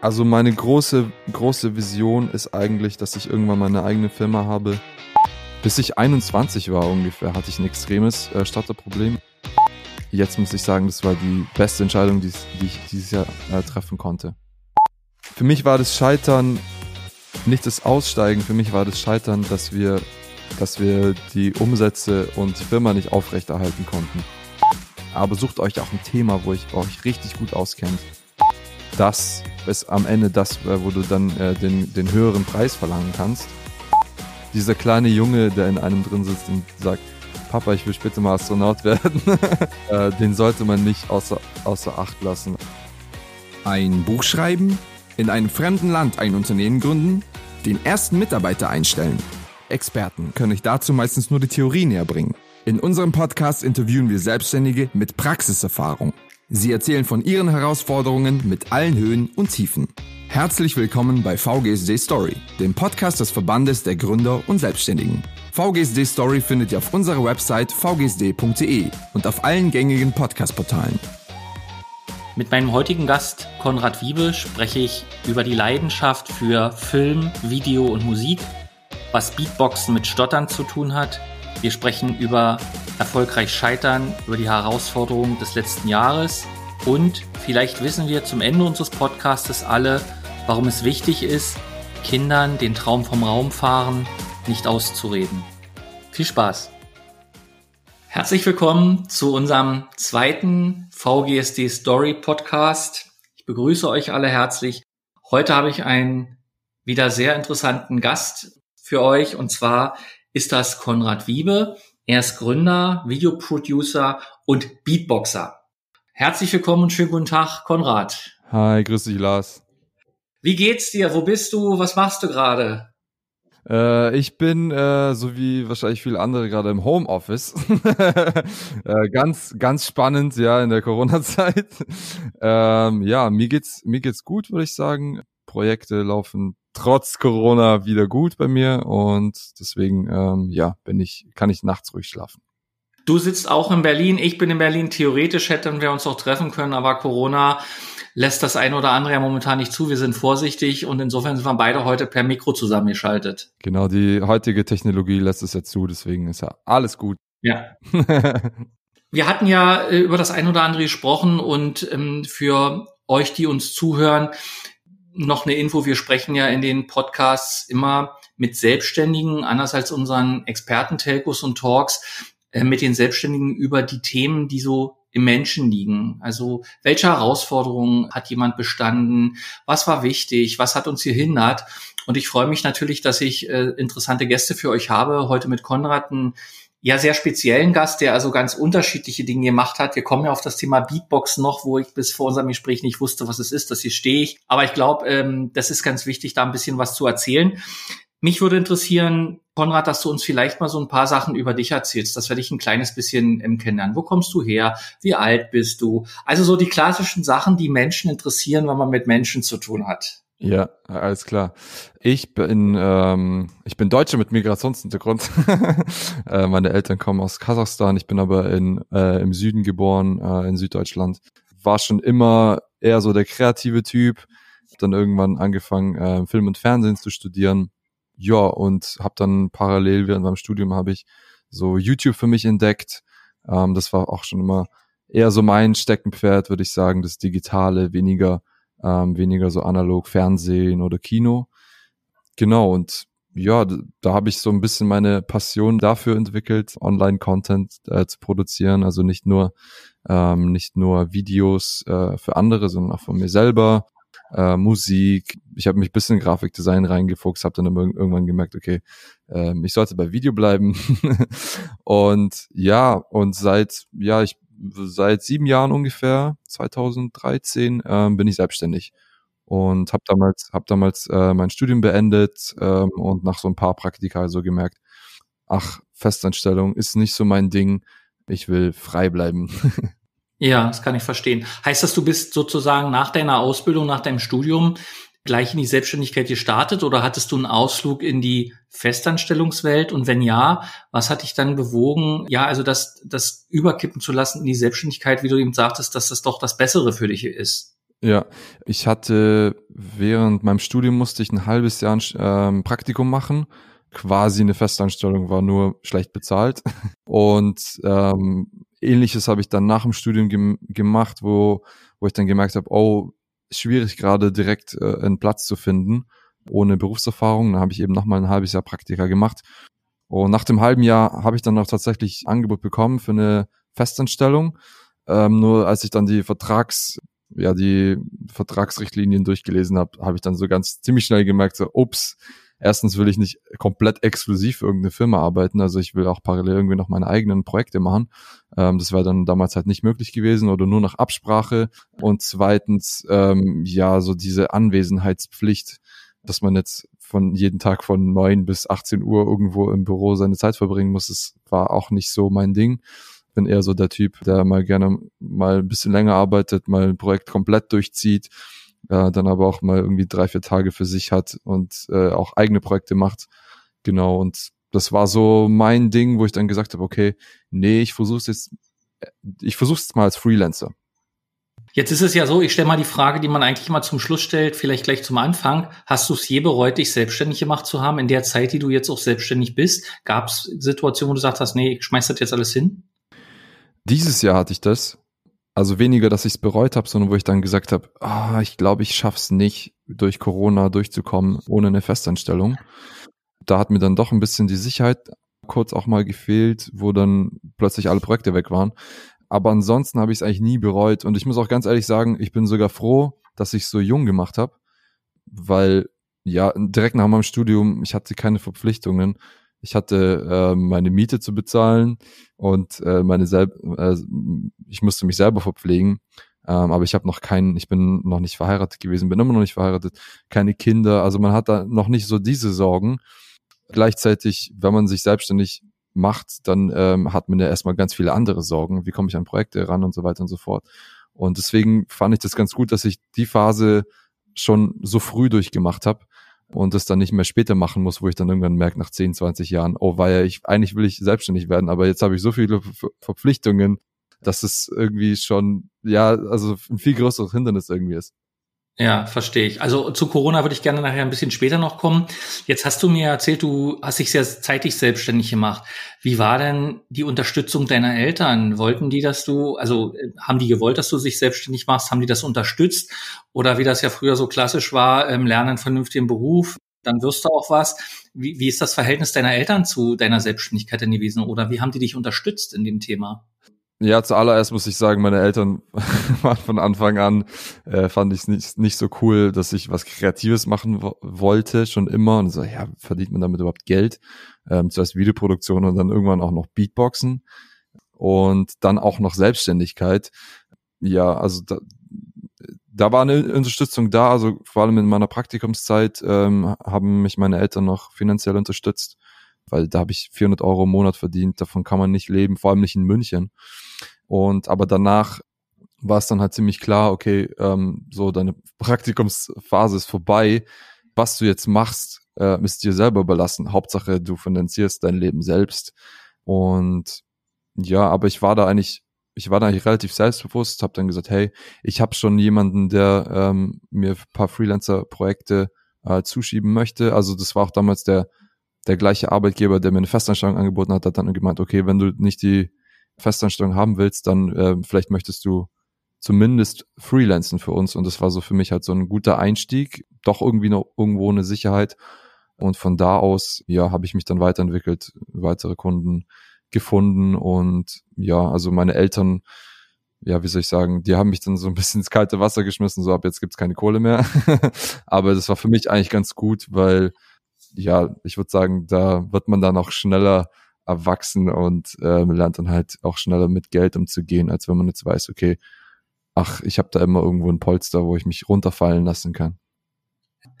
Also meine große, große Vision ist eigentlich, dass ich irgendwann meine eigene Firma habe. Bis ich 21 war ungefähr, hatte ich ein extremes äh, Starterproblem. Jetzt muss ich sagen, das war die beste Entscheidung, die, die ich dieses Jahr äh, treffen konnte. Für mich war das Scheitern nicht das Aussteigen, für mich war das Scheitern, dass wir, dass wir die Umsätze und die Firma nicht aufrechterhalten konnten. Aber sucht euch auch ein Thema, wo ich euch richtig gut auskennt. Das ist am Ende das, äh, wo du dann äh, den, den höheren Preis verlangen kannst. Dieser kleine Junge, der in einem drin sitzt und sagt, Papa, ich will später mal Astronaut werden, äh, den sollte man nicht außer, außer Acht lassen. Ein Buch schreiben, in einem fremden Land ein Unternehmen gründen, den ersten Mitarbeiter einstellen. Experten können euch dazu meistens nur die Theorie näher bringen. In unserem Podcast interviewen wir Selbstständige mit Praxiserfahrung. Sie erzählen von ihren Herausforderungen mit allen Höhen und Tiefen. Herzlich willkommen bei VGSD Story, dem Podcast des Verbandes der Gründer und Selbstständigen. VGSD Story findet ihr auf unserer Website vgsd.de und auf allen gängigen Podcast-Portalen. Mit meinem heutigen Gast Konrad Wiebe spreche ich über die Leidenschaft für Film, Video und Musik, was Beatboxen mit Stottern zu tun hat. Wir sprechen über erfolgreich Scheitern, über die Herausforderungen des letzten Jahres und vielleicht wissen wir zum Ende unseres Podcasts alle, warum es wichtig ist, Kindern den Traum vom Raumfahren nicht auszureden. Viel Spaß! Herzlich willkommen zu unserem zweiten VGSD Story Podcast. Ich begrüße euch alle herzlich. Heute habe ich einen wieder sehr interessanten Gast für euch und zwar ist das Konrad Wiebe. Er ist Gründer, Videoproducer und Beatboxer. Herzlich willkommen und schönen guten Tag, Konrad. Hi, grüß dich, Lars. Wie geht's dir? Wo bist du? Was machst du gerade? Äh, ich bin, äh, so wie wahrscheinlich viele andere, gerade im Homeoffice. äh, ganz, ganz spannend, ja, in der Corona-Zeit. Ähm, ja, mir geht's, mir geht's gut, würde ich sagen. Projekte laufen trotz Corona wieder gut bei mir und deswegen, ähm, ja, bin ich, kann ich nachts ruhig schlafen. Du sitzt auch in Berlin, ich bin in Berlin. Theoretisch hätten wir uns auch treffen können, aber Corona lässt das ein oder andere ja momentan nicht zu. Wir sind vorsichtig und insofern sind wir beide heute per Mikro zusammengeschaltet. Genau, die heutige Technologie lässt es ja zu, deswegen ist ja alles gut. Ja. wir hatten ja äh, über das ein oder andere gesprochen und ähm, für euch, die uns zuhören, noch eine Info. Wir sprechen ja in den Podcasts immer mit Selbstständigen, anders als unseren Experten-Telcos und Talks, äh, mit den Selbstständigen über die Themen, die so im Menschen liegen. Also welche Herausforderungen hat jemand bestanden? Was war wichtig? Was hat uns hier hindert? Und ich freue mich natürlich, dass ich äh, interessante Gäste für euch habe. Heute mit Konrad einen ja sehr speziellen Gast, der also ganz unterschiedliche Dinge gemacht hat. Wir kommen ja auf das Thema Beatbox noch, wo ich bis vor unserem Gespräch nicht wusste, was es ist. Das hier stehe ich. Aber ich glaube, ähm, das ist ganz wichtig, da ein bisschen was zu erzählen. Mich würde interessieren, Konrad, dass du uns vielleicht mal so ein paar Sachen über dich erzählst, dass wir dich ein kleines bisschen ähm, kennenlernen. Wo kommst du her? Wie alt bist du? Also so die klassischen Sachen, die Menschen interessieren, wenn man mit Menschen zu tun hat. Ja, alles klar. Ich bin ähm, ich bin Deutscher mit Migrationshintergrund. äh, meine Eltern kommen aus Kasachstan. Ich bin aber in äh, im Süden geboren, äh, in Süddeutschland. War schon immer eher so der kreative Typ. Hab dann irgendwann angefangen, äh, Film und Fernsehen zu studieren ja, und habe dann parallel während meinem Studium habe ich so YouTube für mich entdeckt. Ähm, das war auch schon immer eher so mein Steckenpferd, würde ich sagen, das Digitale, weniger, ähm, weniger so analog Fernsehen oder Kino. Genau, und ja, da, habe ich so ein bisschen meine Passion dafür entwickelt, Online-Content äh, zu produzieren. Also nicht nur, ähm, nicht nur Videos äh, für andere, sondern auch von mir selber äh, Musik. Ich habe mich bisschen Grafikdesign reingefuchst, habe dann irgendwann gemerkt, okay, äh, ich sollte bei Video bleiben. und ja, und seit, ja, ich seit sieben Jahren ungefähr, 2013, ähm, bin ich selbstständig und habe damals, hab damals äh, mein Studium beendet ähm, und nach so ein paar Praktika so gemerkt, ach, Festanstellung ist nicht so mein Ding, ich will frei bleiben. Ja, das kann ich verstehen. Heißt das, du bist sozusagen nach deiner Ausbildung, nach deinem Studium gleich in die Selbstständigkeit gestartet oder hattest du einen Ausflug in die Festanstellungswelt? Und wenn ja, was hat dich dann bewogen, ja, also das, das überkippen zu lassen in die Selbstständigkeit, wie du eben sagtest, dass das doch das Bessere für dich ist? Ja, ich hatte während meinem Studium musste ich ein halbes Jahr ein ähm, Praktikum machen. Quasi eine Festanstellung war nur schlecht bezahlt. Und ähm, ähnliches habe ich dann nach dem Studium gem gemacht, wo, wo ich dann gemerkt habe, oh, schwierig gerade direkt äh, einen Platz zu finden ohne Berufserfahrung. Dann habe ich eben nochmal ein halbes Jahr Praktika gemacht. Und nach dem halben Jahr habe ich dann auch tatsächlich Angebot bekommen für eine Festanstellung. Ähm, nur als ich dann die Vertrags, ja, die Vertragsrichtlinien durchgelesen habe, habe ich dann so ganz ziemlich schnell gemerkt, so, ups, erstens will ich nicht komplett exklusiv für irgendeine Firma arbeiten, also ich will auch parallel irgendwie noch meine eigenen Projekte machen. Ähm, das wäre dann damals halt nicht möglich gewesen oder nur nach Absprache. Und zweitens, ähm, ja, so diese Anwesenheitspflicht, dass man jetzt von jeden Tag von neun bis 18 Uhr irgendwo im Büro seine Zeit verbringen muss, das war auch nicht so mein Ding. Bin eher so der Typ, der mal gerne mal ein bisschen länger arbeitet, mal ein Projekt komplett durchzieht, äh, dann aber auch mal irgendwie drei, vier Tage für sich hat und äh, auch eigene Projekte macht. Genau, und das war so mein Ding, wo ich dann gesagt habe, okay, nee, ich versuch's jetzt, ich versuch's jetzt mal als Freelancer. Jetzt ist es ja so, ich stelle mal die Frage, die man eigentlich immer zum Schluss stellt, vielleicht gleich zum Anfang. Hast du es je bereut, dich selbstständig gemacht zu haben in der Zeit, die du jetzt auch selbstständig bist? Gab es Situationen, wo du gesagt hast, nee, ich schmeiß das jetzt alles hin? Dieses Jahr hatte ich das. Also weniger, dass ich es bereut habe, sondern wo ich dann gesagt habe, ah, ich glaube, ich schaff's nicht, durch Corona durchzukommen ohne eine Festanstellung. Da hat mir dann doch ein bisschen die Sicherheit kurz auch mal gefehlt, wo dann plötzlich alle Projekte weg waren. Aber ansonsten habe ich es eigentlich nie bereut. Und ich muss auch ganz ehrlich sagen, ich bin sogar froh, dass ich so jung gemacht habe, weil ja, direkt nach meinem Studium, ich hatte keine Verpflichtungen. Ich hatte äh, meine Miete zu bezahlen und äh, meine selb äh, ich musste mich selber verpflegen. Ähm, aber ich habe noch keinen, ich bin noch nicht verheiratet gewesen, bin immer noch nicht verheiratet, keine Kinder. Also man hat da noch nicht so diese Sorgen. Gleichzeitig, wenn man sich selbstständig macht, dann ähm, hat man ja erstmal ganz viele andere Sorgen. Wie komme ich an Projekte ran und so weiter und so fort. Und deswegen fand ich das ganz gut, dass ich die Phase schon so früh durchgemacht habe und das dann nicht mehr später machen muss, wo ich dann irgendwann merke nach 10, 20 Jahren, oh, weil ich eigentlich will ich selbstständig werden, aber jetzt habe ich so viele Verpflichtungen, dass es irgendwie schon ja, also ein viel größeres Hindernis irgendwie ist. Ja, verstehe ich. Also zu Corona würde ich gerne nachher ein bisschen später noch kommen. Jetzt hast du mir erzählt, du hast dich sehr zeitig selbstständig gemacht. Wie war denn die Unterstützung deiner Eltern? Wollten die, dass du, also äh, haben die gewollt, dass du dich selbstständig machst? Haben die das unterstützt? Oder wie das ja früher so klassisch war, ähm, lernen einen vernünftigen Beruf, dann wirst du auch was. Wie, wie ist das Verhältnis deiner Eltern zu deiner Selbstständigkeit denn gewesen? Oder wie haben die dich unterstützt in dem Thema? Ja, zuallererst muss ich sagen, meine Eltern waren von Anfang an, äh, fand ich es nicht, nicht so cool, dass ich was Kreatives machen wollte, schon immer. Und so, ja, verdient man damit überhaupt Geld? Ähm, zuerst Videoproduktion und dann irgendwann auch noch Beatboxen und dann auch noch Selbstständigkeit. Ja, also da, da war eine Unterstützung da, also vor allem in meiner Praktikumszeit ähm, haben mich meine Eltern noch finanziell unterstützt weil da habe ich 400 Euro im Monat verdient, davon kann man nicht leben, vor allem nicht in München. Und aber danach war es dann halt ziemlich klar, okay, ähm, so deine Praktikumsphase ist vorbei. Was du jetzt machst, äh, ist dir selber überlassen. Hauptsache, du finanzierst dein Leben selbst. Und ja, aber ich war da eigentlich, ich war da relativ selbstbewusst, habe dann gesagt, hey, ich habe schon jemanden, der ähm, mir ein paar Freelancer-Projekte äh, zuschieben möchte. Also das war auch damals der der gleiche Arbeitgeber, der mir eine Festanstellung angeboten hat, hat dann gemeint, okay, wenn du nicht die Festanstellung haben willst, dann äh, vielleicht möchtest du zumindest freelancen für uns. Und das war so für mich halt so ein guter Einstieg, doch irgendwie noch irgendwo eine Sicherheit. Und von da aus, ja, habe ich mich dann weiterentwickelt, weitere Kunden gefunden und ja, also meine Eltern, ja, wie soll ich sagen, die haben mich dann so ein bisschen ins kalte Wasser geschmissen, so ab jetzt gibt's keine Kohle mehr. Aber das war für mich eigentlich ganz gut, weil ja, ich würde sagen, da wird man dann auch schneller erwachsen und äh, lernt dann halt auch schneller mit Geld umzugehen, als wenn man jetzt weiß, okay, ach, ich habe da immer irgendwo ein Polster, wo ich mich runterfallen lassen kann.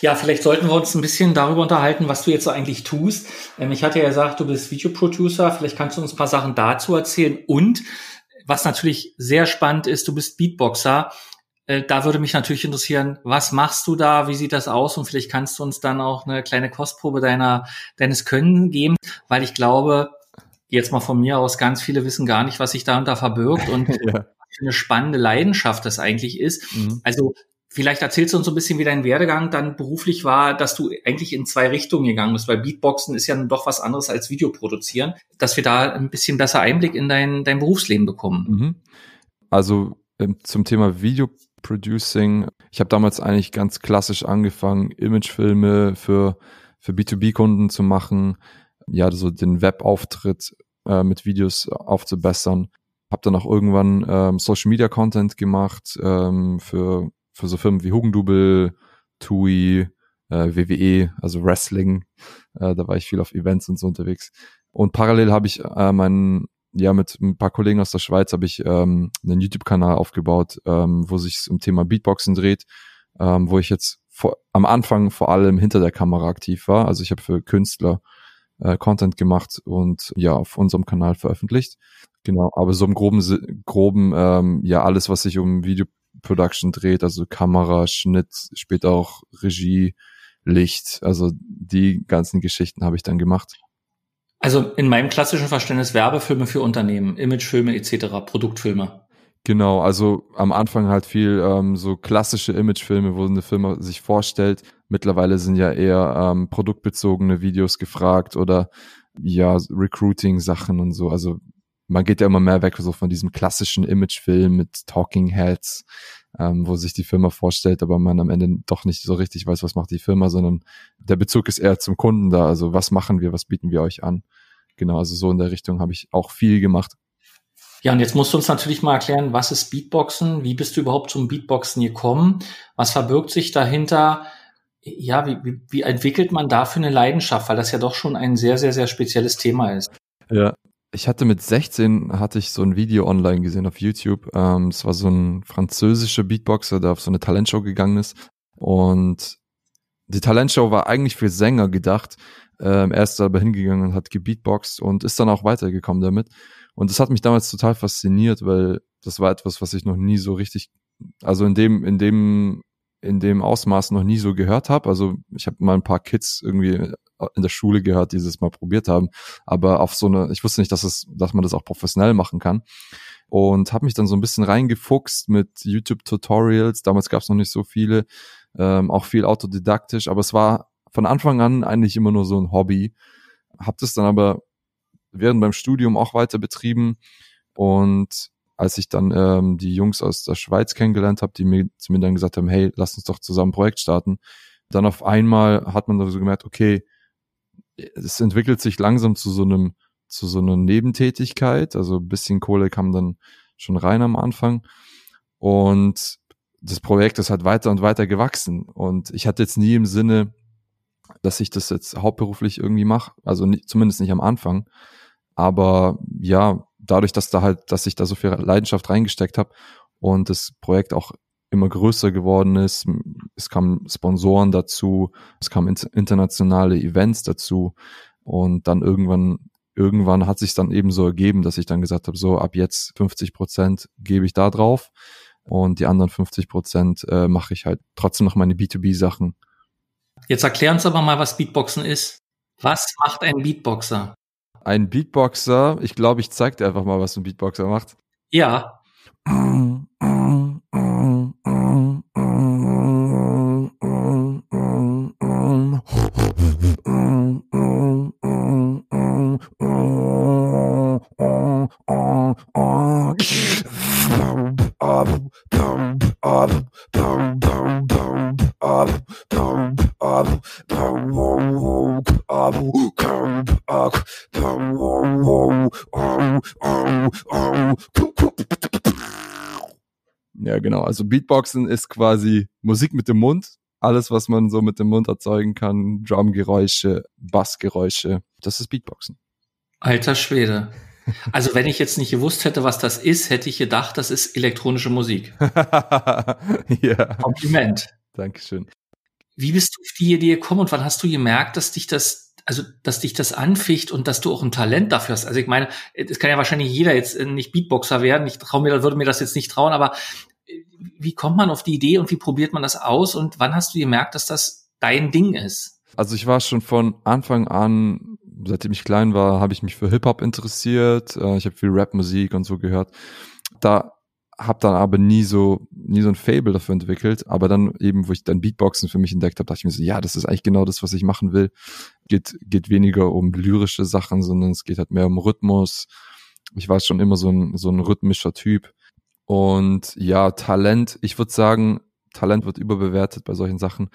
Ja, vielleicht sollten wir uns ein bisschen darüber unterhalten, was du jetzt eigentlich tust. Ähm, ich hatte ja gesagt, du bist Videoproducer. Vielleicht kannst du uns ein paar Sachen dazu erzählen. Und was natürlich sehr spannend ist, du bist Beatboxer. Äh, da würde mich natürlich interessieren, was machst du da? Wie sieht das aus? Und vielleicht kannst du uns dann auch eine kleine Kostprobe deiner, deines Können geben, weil ich glaube, jetzt mal von mir aus, ganz viele wissen gar nicht, was sich darunter verbirgt und ja. eine spannende Leidenschaft das eigentlich ist. Mhm. Also Vielleicht erzählst du uns so ein bisschen, wie dein Werdegang dann beruflich war, dass du eigentlich in zwei Richtungen gegangen bist, weil Beatboxen ist ja doch was anderes als Video produzieren, dass wir da ein bisschen besser Einblick in dein, dein Berufsleben bekommen. Mhm. Also ähm, zum Thema Video Producing, ich habe damals eigentlich ganz klassisch angefangen, Imagefilme für, für B2B-Kunden zu machen, ja, so den Webauftritt äh, mit Videos aufzubessern. Habe dann auch irgendwann ähm, Social Media Content gemacht ähm, für für so Firmen wie Hugendubel, TUI, äh, WWE, also Wrestling. Äh, da war ich viel auf Events und so unterwegs. Und parallel habe ich äh, meinen, ja, mit ein paar Kollegen aus der Schweiz habe ich ähm, einen YouTube-Kanal aufgebaut, ähm, wo sich um Thema Beatboxen dreht, ähm, wo ich jetzt vor, am Anfang vor allem hinter der Kamera aktiv war. Also ich habe für Künstler äh, Content gemacht und ja, auf unserem Kanal veröffentlicht. Genau, aber so im groben, groben ähm, ja, alles, was sich um Video Production dreht, also Kamera, Schnitt, später auch Regie, Licht, also die ganzen Geschichten habe ich dann gemacht. Also in meinem klassischen Verständnis Werbefilme für Unternehmen, Imagefilme etc., Produktfilme. Genau, also am Anfang halt viel ähm, so klassische Imagefilme, wo eine Firma sich vorstellt. Mittlerweile sind ja eher ähm, produktbezogene Videos gefragt oder ja, Recruiting-Sachen und so. Also man geht ja immer mehr weg so von diesem klassischen Imagefilm mit Talking Heads, ähm, wo sich die Firma vorstellt, aber man am Ende doch nicht so richtig weiß, was macht die Firma, sondern der Bezug ist eher zum Kunden da. Also was machen wir, was bieten wir euch an? Genau, also so in der Richtung habe ich auch viel gemacht. Ja, und jetzt musst du uns natürlich mal erklären, was ist Beatboxen? Wie bist du überhaupt zum Beatboxen gekommen? Was verbirgt sich dahinter? Ja, wie, wie, wie entwickelt man dafür eine Leidenschaft? Weil das ja doch schon ein sehr, sehr, sehr spezielles Thema ist. Ja, ich hatte mit 16 hatte ich so ein Video online gesehen auf YouTube. Ähm, es war so ein französischer Beatboxer, der auf so eine Talentshow gegangen ist. Und die Talentshow war eigentlich für Sänger gedacht. Ähm, er ist aber hingegangen und hat gebeatboxt und ist dann auch weitergekommen damit. Und das hat mich damals total fasziniert, weil das war etwas, was ich noch nie so richtig, also in dem, in dem, in dem Ausmaß noch nie so gehört habe. Also ich habe mal ein paar Kids irgendwie in der Schule gehört, die es mal probiert haben. Aber auf so eine, ich wusste nicht, dass es, dass man das auch professionell machen kann. Und habe mich dann so ein bisschen reingefuchst mit YouTube-Tutorials. Damals gab es noch nicht so viele, ähm, auch viel autodidaktisch, aber es war von Anfang an eigentlich immer nur so ein Hobby. Hab das dann aber während beim Studium auch weiter betrieben. Und als ich dann ähm, die Jungs aus der Schweiz kennengelernt habe, die mir, zu mir dann gesagt haben, hey, lass uns doch zusammen ein Projekt starten, dann auf einmal hat man so gemerkt, okay, es entwickelt sich langsam zu so einem, zu so einer Nebentätigkeit. Also ein bisschen Kohle kam dann schon rein am Anfang. Und das Projekt ist halt weiter und weiter gewachsen. Und ich hatte jetzt nie im Sinne, dass ich das jetzt hauptberuflich irgendwie mache. Also nicht, zumindest nicht am Anfang. Aber ja, dadurch, dass da halt, dass ich da so viel Leidenschaft reingesteckt habe und das Projekt auch immer größer geworden ist. Es kamen Sponsoren dazu, es kamen internationale Events dazu und dann irgendwann irgendwann hat sich dann eben so ergeben, dass ich dann gesagt habe, so ab jetzt 50 Prozent gebe ich da drauf und die anderen 50 Prozent äh, mache ich halt trotzdem noch meine B2B-Sachen. Jetzt erklär uns aber mal, was Beatboxen ist. Was macht ein Beatboxer? Ein Beatboxer, ich glaube, ich zeig dir einfach mal, was ein Beatboxer macht. Ja. Also Beatboxen ist quasi Musik mit dem Mund. Alles, was man so mit dem Mund erzeugen kann. Drumgeräusche, Bassgeräusche. Das ist Beatboxen. Alter Schwede. Also wenn ich jetzt nicht gewusst hätte, was das ist, hätte ich gedacht, das ist elektronische Musik. ja. Kompliment. Dankeschön. Wie bist du auf die Idee gekommen und wann hast du gemerkt, dass dich das, also dass dich das anficht und dass du auch ein Talent dafür hast? Also ich meine, es kann ja wahrscheinlich jeder jetzt nicht Beatboxer werden. Ich traue mir, würde mir das jetzt nicht trauen, aber wie kommt man auf die Idee und wie probiert man das aus und wann hast du gemerkt, dass das dein Ding ist? Also ich war schon von Anfang an, seitdem ich klein war, habe ich mich für Hip-Hop interessiert. Äh, ich habe viel Rap-Musik und so gehört. Da habe dann aber nie so nie so ein Fable dafür entwickelt, aber dann eben, wo ich dann Beatboxen für mich entdeckt habe, dachte ich mir so, ja, das ist eigentlich genau das, was ich machen will. Geht geht weniger um lyrische Sachen, sondern es geht halt mehr um Rhythmus. Ich war schon immer so ein so ein rhythmischer Typ und ja, Talent, ich würde sagen, Talent wird überbewertet bei solchen Sachen.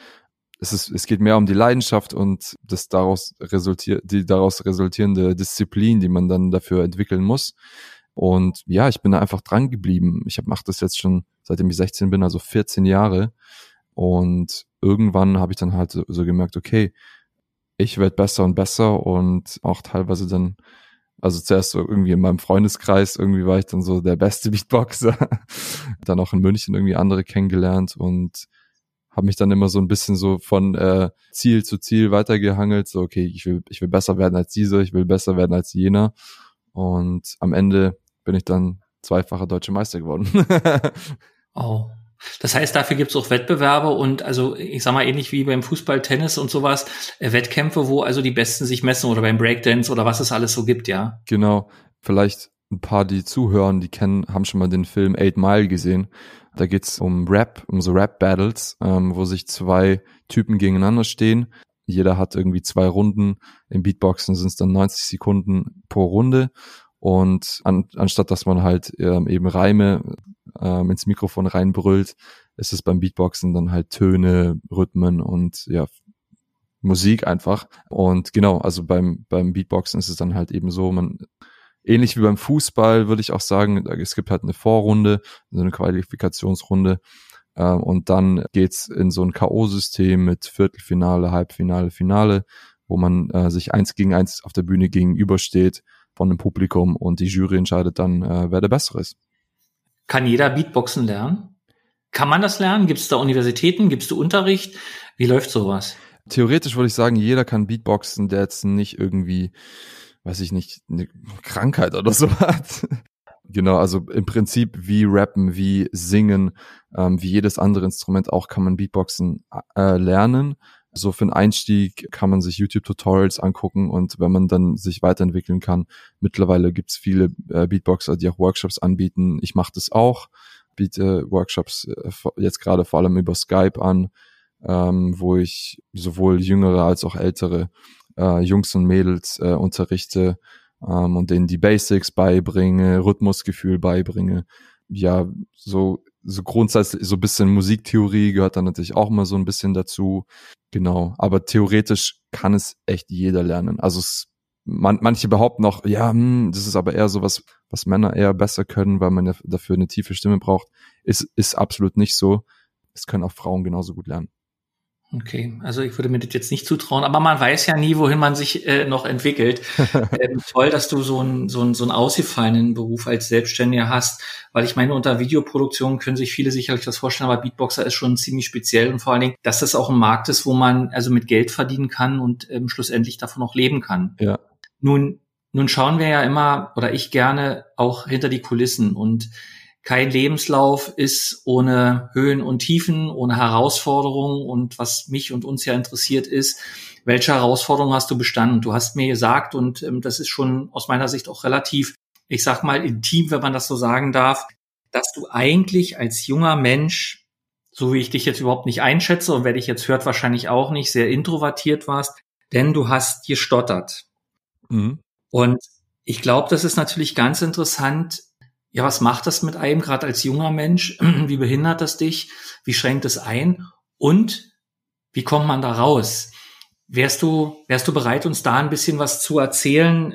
Es ist es geht mehr um die Leidenschaft und das daraus resultiert die daraus resultierende Disziplin, die man dann dafür entwickeln muss und ja, ich bin da einfach dran geblieben. Ich mache das jetzt schon, seitdem ich 16 bin, also 14 Jahre. Und irgendwann habe ich dann halt so, so gemerkt, okay, ich werde besser und besser und auch teilweise dann, also zuerst so irgendwie in meinem Freundeskreis, irgendwie war ich dann so der beste Beatboxer. dann auch in München irgendwie andere kennengelernt und habe mich dann immer so ein bisschen so von äh, Ziel zu Ziel weitergehangelt. So, okay, ich will, ich will besser werden als dieser, ich will besser werden als jener. Und am Ende bin ich dann zweifacher deutscher Meister geworden. oh. Das heißt, dafür gibt es auch Wettbewerbe und also ich sag mal ähnlich wie beim Fußball, Tennis und sowas, äh, Wettkämpfe, wo also die Besten sich messen oder beim Breakdance oder was es alles so gibt, ja. Genau. Vielleicht ein paar, die zuhören, die kennen, haben schon mal den Film Eight Mile gesehen. Da geht's um Rap, um so Rap-Battles, ähm, wo sich zwei Typen gegeneinander stehen. Jeder hat irgendwie zwei Runden. Im Beatboxen sind es dann 90 Sekunden pro Runde und an, anstatt dass man halt ähm, eben Reime ähm, ins Mikrofon reinbrüllt, ist es beim Beatboxen dann halt Töne, Rhythmen und ja, Musik einfach. Und genau, also beim, beim Beatboxen ist es dann halt eben so, man, ähnlich wie beim Fußball würde ich auch sagen, es gibt halt eine Vorrunde, so eine Qualifikationsrunde. Äh, und dann geht's in so ein K.O.-System mit Viertelfinale, Halbfinale, Finale, wo man äh, sich eins gegen eins auf der Bühne gegenübersteht von dem Publikum und die Jury entscheidet dann, äh, wer der Bessere ist. Kann jeder Beatboxen lernen? Kann man das lernen? Gibt es da Universitäten? Gibt da Unterricht? Wie läuft sowas? Theoretisch würde ich sagen, jeder kann Beatboxen, der jetzt nicht irgendwie, weiß ich nicht, eine Krankheit oder so hat. genau, also im Prinzip wie Rappen, wie Singen, ähm, wie jedes andere Instrument auch kann man Beatboxen äh, lernen. So für einen Einstieg kann man sich YouTube-Tutorials angucken und wenn man dann sich weiterentwickeln kann, mittlerweile gibt's viele äh, Beatboxer, die auch Workshops anbieten. Ich mache das auch, biete Workshops äh, jetzt gerade vor allem über Skype an, ähm, wo ich sowohl jüngere als auch ältere äh, Jungs und Mädels äh, unterrichte ähm, und denen die Basics beibringe, Rhythmusgefühl beibringe. Ja, so so grundsätzlich so ein bisschen Musiktheorie gehört dann natürlich auch immer so ein bisschen dazu. Genau, aber theoretisch kann es echt jeder lernen. Also es, man, manche behaupten noch, ja, hm, das ist aber eher so was, was Männer eher besser können, weil man ja dafür eine tiefe Stimme braucht. Ist, ist absolut nicht so. Es können auch Frauen genauso gut lernen. Okay, also ich würde mir das jetzt nicht zutrauen, aber man weiß ja nie, wohin man sich äh, noch entwickelt. ähm, toll, dass du so einen so einen, so einen ausgefallenen Beruf als Selbstständiger hast, weil ich meine, unter Videoproduktion können sich viele sicherlich das vorstellen, aber Beatboxer ist schon ziemlich speziell und vor allen Dingen, dass das auch ein Markt ist, wo man also mit Geld verdienen kann und ähm, schlussendlich davon auch leben kann. Ja. Nun, nun schauen wir ja immer oder ich gerne auch hinter die Kulissen und kein Lebenslauf ist ohne Höhen und Tiefen, ohne Herausforderungen. Und was mich und uns ja interessiert ist, welche Herausforderungen hast du bestanden? Du hast mir gesagt, und ähm, das ist schon aus meiner Sicht auch relativ, ich sag mal, intim, wenn man das so sagen darf, dass du eigentlich als junger Mensch, so wie ich dich jetzt überhaupt nicht einschätze und wer dich jetzt hört, wahrscheinlich auch nicht, sehr introvertiert warst, denn du hast gestottert. Mhm. Und ich glaube, das ist natürlich ganz interessant, ja, was macht das mit einem, gerade als junger Mensch? Wie behindert das dich? Wie schränkt es ein? Und wie kommt man da raus? Wärst du, wärst du bereit, uns da ein bisschen was zu erzählen,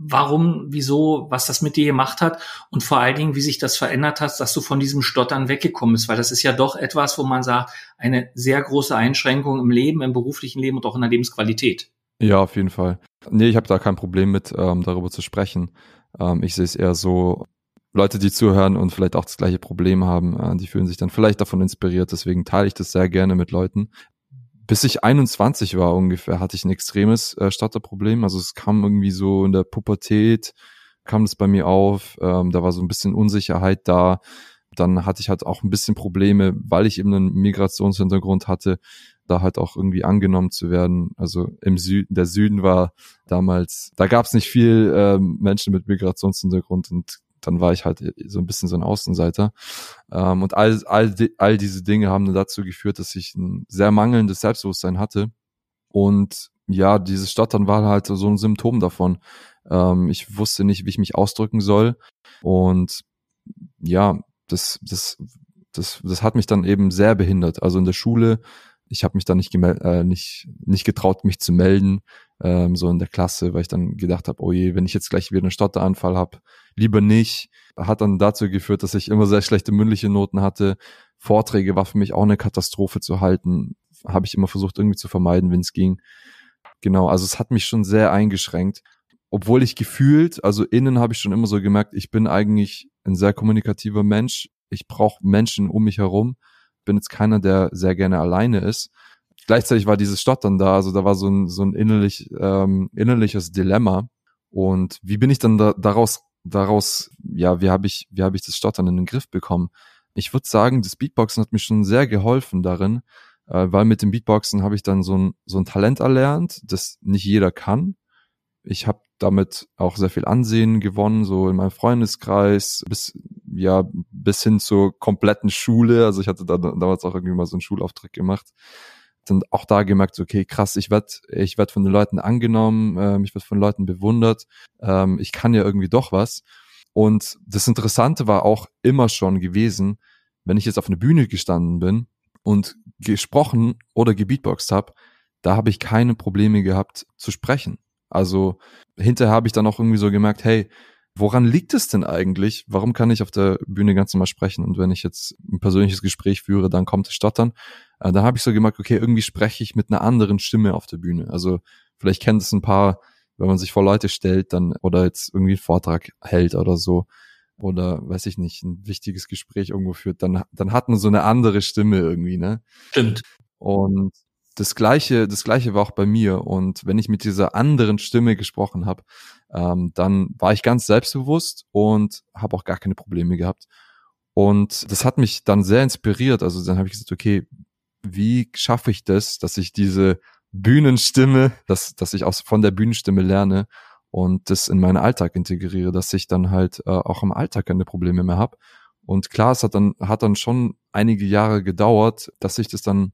warum, wieso, was das mit dir gemacht hat und vor allen Dingen, wie sich das verändert hat, dass du von diesem Stottern weggekommen bist? Weil das ist ja doch etwas, wo man sagt, eine sehr große Einschränkung im Leben, im beruflichen Leben und auch in der Lebensqualität. Ja, auf jeden Fall. Nee, ich habe da kein Problem mit, ähm, darüber zu sprechen. Ähm, ich sehe es eher so, Leute, die zuhören und vielleicht auch das gleiche Problem haben, äh, die fühlen sich dann vielleicht davon inspiriert. Deswegen teile ich das sehr gerne mit Leuten. Bis ich 21 war ungefähr, hatte ich ein extremes äh. Also es kam irgendwie so in der Pubertät, kam das bei mir auf. Ähm, da war so ein bisschen Unsicherheit da. Dann hatte ich halt auch ein bisschen Probleme, weil ich eben einen Migrationshintergrund hatte, da halt auch irgendwie angenommen zu werden. Also im Süden, der Süden war damals, da gab es nicht viel äh, Menschen mit Migrationshintergrund und dann war ich halt so ein bisschen so ein Außenseiter. Ähm, und all, all, all diese Dinge haben dazu geführt, dass ich ein sehr mangelndes Selbstbewusstsein hatte. Und ja, dieses Stottern war halt so ein Symptom davon. Ähm, ich wusste nicht, wie ich mich ausdrücken soll. Und ja, das, das, das, das hat mich dann eben sehr behindert. Also in der Schule, ich habe mich dann nicht, äh, nicht, nicht getraut, mich zu melden, ähm, so in der Klasse, weil ich dann gedacht habe, oh je, wenn ich jetzt gleich wieder einen Stotteranfall habe, lieber nicht. Hat dann dazu geführt, dass ich immer sehr schlechte mündliche Noten hatte. Vorträge war für mich auch eine Katastrophe zu halten. Habe ich immer versucht irgendwie zu vermeiden, wenn es ging. Genau, also es hat mich schon sehr eingeschränkt. Obwohl ich gefühlt, also innen habe ich schon immer so gemerkt, ich bin eigentlich ein sehr kommunikativer Mensch. Ich brauche Menschen um mich herum. Bin jetzt keiner, der sehr gerne alleine ist. Gleichzeitig war dieses Stottern da, also da war so ein, so ein innerlich, ähm, innerliches Dilemma. Und wie bin ich dann da, daraus, daraus, ja, wie habe ich, wie habe ich das Stottern in den Griff bekommen? Ich würde sagen, das Beatboxen hat mir schon sehr geholfen darin, äh, weil mit dem Beatboxen habe ich dann so ein, so ein Talent erlernt, das nicht jeder kann. Ich habe damit auch sehr viel Ansehen gewonnen, so in meinem Freundeskreis, bis, ja, bis hin zur kompletten Schule. Also ich hatte da damals auch irgendwie mal so einen Schulauftrag gemacht. Dann auch da gemerkt, okay, krass, ich werd, ich werd von den Leuten angenommen, ähm, ich werd von Leuten bewundert, ähm, ich kann ja irgendwie doch was. Und das Interessante war auch immer schon gewesen, wenn ich jetzt auf einer Bühne gestanden bin und gesprochen oder gebeatboxt habe, da habe ich keine Probleme gehabt zu sprechen. Also hinterher habe ich dann auch irgendwie so gemerkt, hey, woran liegt es denn eigentlich? Warum kann ich auf der Bühne ganz normal sprechen? Und wenn ich jetzt ein persönliches Gespräch führe, dann kommt es Stottern. Äh, da habe ich so gemerkt, okay, irgendwie spreche ich mit einer anderen Stimme auf der Bühne. Also vielleicht kennt es ein paar, wenn man sich vor Leute stellt, dann oder jetzt irgendwie einen Vortrag hält oder so oder weiß ich nicht, ein wichtiges Gespräch irgendwo führt, dann, dann hat man so eine andere Stimme irgendwie, ne? Stimmt. Und das gleiche, das gleiche war auch bei mir. Und wenn ich mit dieser anderen Stimme gesprochen habe, ähm, dann war ich ganz selbstbewusst und habe auch gar keine Probleme gehabt. Und das hat mich dann sehr inspiriert. Also dann habe ich gesagt, okay, wie schaffe ich das, dass ich diese Bühnenstimme, dass, dass ich auch von der Bühnenstimme lerne und das in meinen Alltag integriere, dass ich dann halt äh, auch im Alltag keine Probleme mehr habe. Und klar, es hat dann, hat dann schon einige Jahre gedauert, dass ich das dann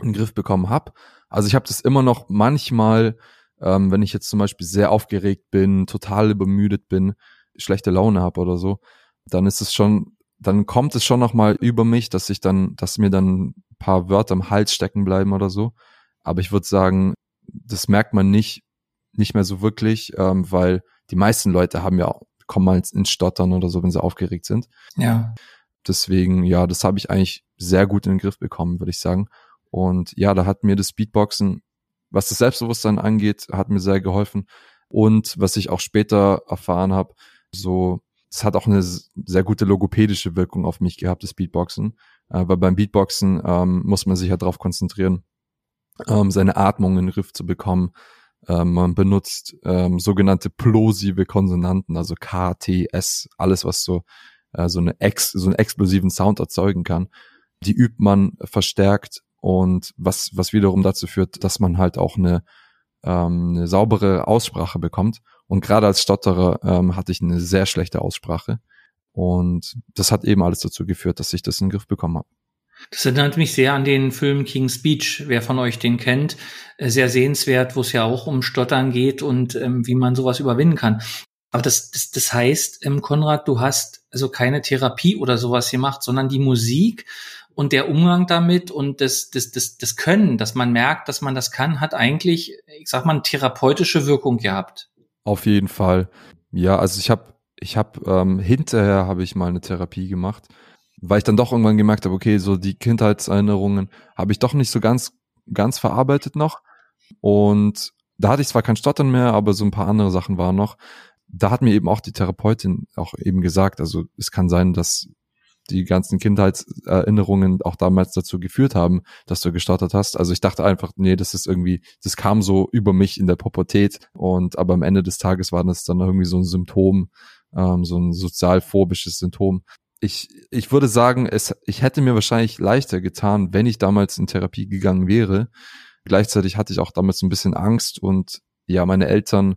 in den Griff bekommen habe. Also ich habe das immer noch manchmal, ähm, wenn ich jetzt zum Beispiel sehr aufgeregt bin, total übermüdet bin, schlechte Laune habe oder so, dann ist es schon, dann kommt es schon noch mal über mich, dass ich dann, dass mir dann paar Wörter im Hals stecken bleiben oder so. Aber ich würde sagen, das merkt man nicht, nicht mehr so wirklich, ähm, weil die meisten Leute haben ja kommen mal ins Stottern oder so, wenn sie aufgeregt sind. Ja. Deswegen, ja, das habe ich eigentlich sehr gut in den Griff bekommen, würde ich sagen. Und ja, da hat mir das Beatboxen, was das Selbstbewusstsein angeht, hat mir sehr geholfen. Und was ich auch später erfahren habe, so, es hat auch eine sehr gute logopädische Wirkung auf mich gehabt, das Beatboxen. Weil beim Beatboxen ähm, muss man sich ja darauf konzentrieren, ähm, seine Atmung in den Griff zu bekommen. Ähm, man benutzt ähm, sogenannte plosive Konsonanten, also K, T, S, alles, was so, äh, so, eine ex, so einen explosiven Sound erzeugen kann. Die übt man verstärkt und was, was wiederum dazu führt, dass man halt auch eine, ähm, eine saubere Aussprache bekommt. Und gerade als Stotterer ähm, hatte ich eine sehr schlechte Aussprache. Und das hat eben alles dazu geführt, dass ich das in den Griff bekommen habe. Das erinnert mich sehr an den Film King's Speech, wer von euch den kennt. Äh, sehr sehenswert, wo es ja auch um Stottern geht und ähm, wie man sowas überwinden kann. Aber das, das, das heißt, ähm, Konrad, du hast also keine Therapie oder sowas gemacht, sondern die Musik und der Umgang damit und das, das, das, das Können, dass man merkt, dass man das kann, hat eigentlich, ich sag mal, eine therapeutische Wirkung gehabt. Auf jeden Fall. Ja, also ich habe, ich habe ähm, hinterher habe ich mal eine Therapie gemacht, weil ich dann doch irgendwann gemerkt habe, okay, so die Kindheitserinnerungen habe ich doch nicht so ganz, ganz verarbeitet noch. Und da hatte ich zwar kein Stottern mehr, aber so ein paar andere Sachen waren noch. Da hat mir eben auch die Therapeutin auch eben gesagt, also es kann sein, dass die ganzen Kindheitserinnerungen auch damals dazu geführt haben, dass du gestartet hast. Also ich dachte einfach, nee, das ist irgendwie, das kam so über mich in der Pubertät und aber am Ende des Tages war das dann irgendwie so ein Symptom, ähm, so ein sozialphobisches Symptom. Ich, ich würde sagen, es, ich hätte mir wahrscheinlich leichter getan, wenn ich damals in Therapie gegangen wäre. Gleichzeitig hatte ich auch damals ein bisschen Angst und ja, meine Eltern,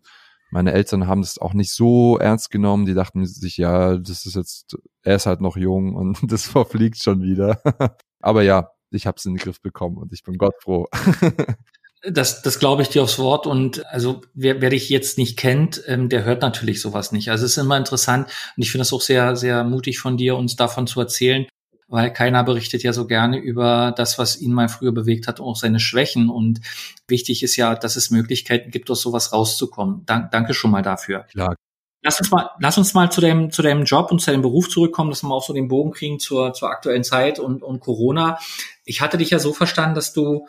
meine Eltern haben das auch nicht so ernst genommen. Die dachten sich, ja, das ist jetzt, er ist halt noch jung und das verfliegt schon wieder. Aber ja, ich habe es in den Griff bekommen und ich bin Gott froh. Das, das glaube ich dir aufs Wort. Und also wer, wer dich jetzt nicht kennt, ähm, der hört natürlich sowas nicht. Also es ist immer interessant und ich finde es auch sehr, sehr mutig von dir, uns davon zu erzählen, weil keiner berichtet ja so gerne über das, was ihn mal früher bewegt hat, auch seine Schwächen. Und wichtig ist ja, dass es Möglichkeiten gibt, aus sowas rauszukommen. Dank, danke schon mal dafür. Klar. Lass uns mal, lass uns mal zu deinem, zu deinem Job und zu deinem Beruf zurückkommen, dass wir auch so den Bogen kriegen zur, zur aktuellen Zeit und, und Corona. Ich hatte dich ja so verstanden, dass du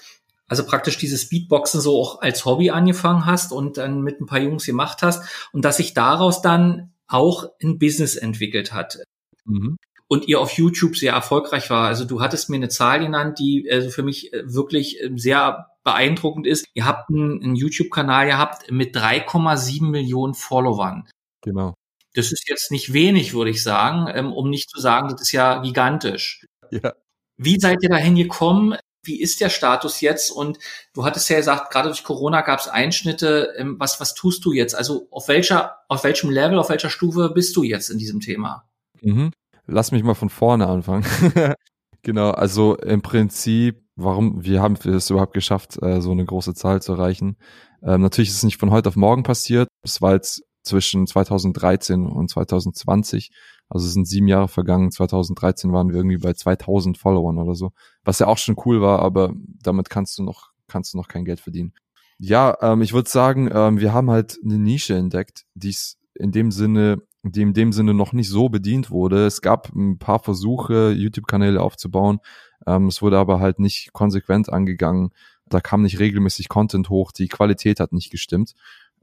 also praktisch dieses Beatboxen so auch als Hobby angefangen hast und dann mit ein paar Jungs gemacht hast und dass sich daraus dann auch ein Business entwickelt hat. Mhm. Und ihr auf YouTube sehr erfolgreich war. Also du hattest mir eine Zahl genannt, die also für mich äh, wirklich äh, sehr beeindruckend ist. Ihr habt einen, einen YouTube-Kanal gehabt mit 3,7 Millionen Followern. Genau. Das ist jetzt nicht wenig, würde ich sagen, ähm, um nicht zu sagen, das ist ja gigantisch. Ja. Wie seid ihr dahin gekommen? Wie ist der Status jetzt? Und du hattest ja gesagt, gerade durch Corona gab es Einschnitte. Ähm, was, was tust du jetzt? Also auf welcher, auf welchem Level, auf welcher Stufe bist du jetzt in diesem Thema? Mhm. Lass mich mal von vorne anfangen. genau, also im Prinzip, warum, wir haben es überhaupt geschafft, äh, so eine große Zahl zu erreichen. Ähm, natürlich ist es nicht von heute auf morgen passiert. Es war jetzt zwischen 2013 und 2020 also es sind sieben Jahre vergangen. 2013 waren wir irgendwie bei 2000 Followern oder so, was ja auch schon cool war, aber damit kannst du noch kannst du noch kein Geld verdienen. Ja, ähm, ich würde sagen, ähm, wir haben halt eine Nische entdeckt, die es in dem Sinne, die in dem Sinne noch nicht so bedient wurde. Es gab ein paar Versuche, YouTube-Kanäle aufzubauen. Ähm, es wurde aber halt nicht konsequent angegangen. Da kam nicht regelmäßig Content hoch, die Qualität hat nicht gestimmt.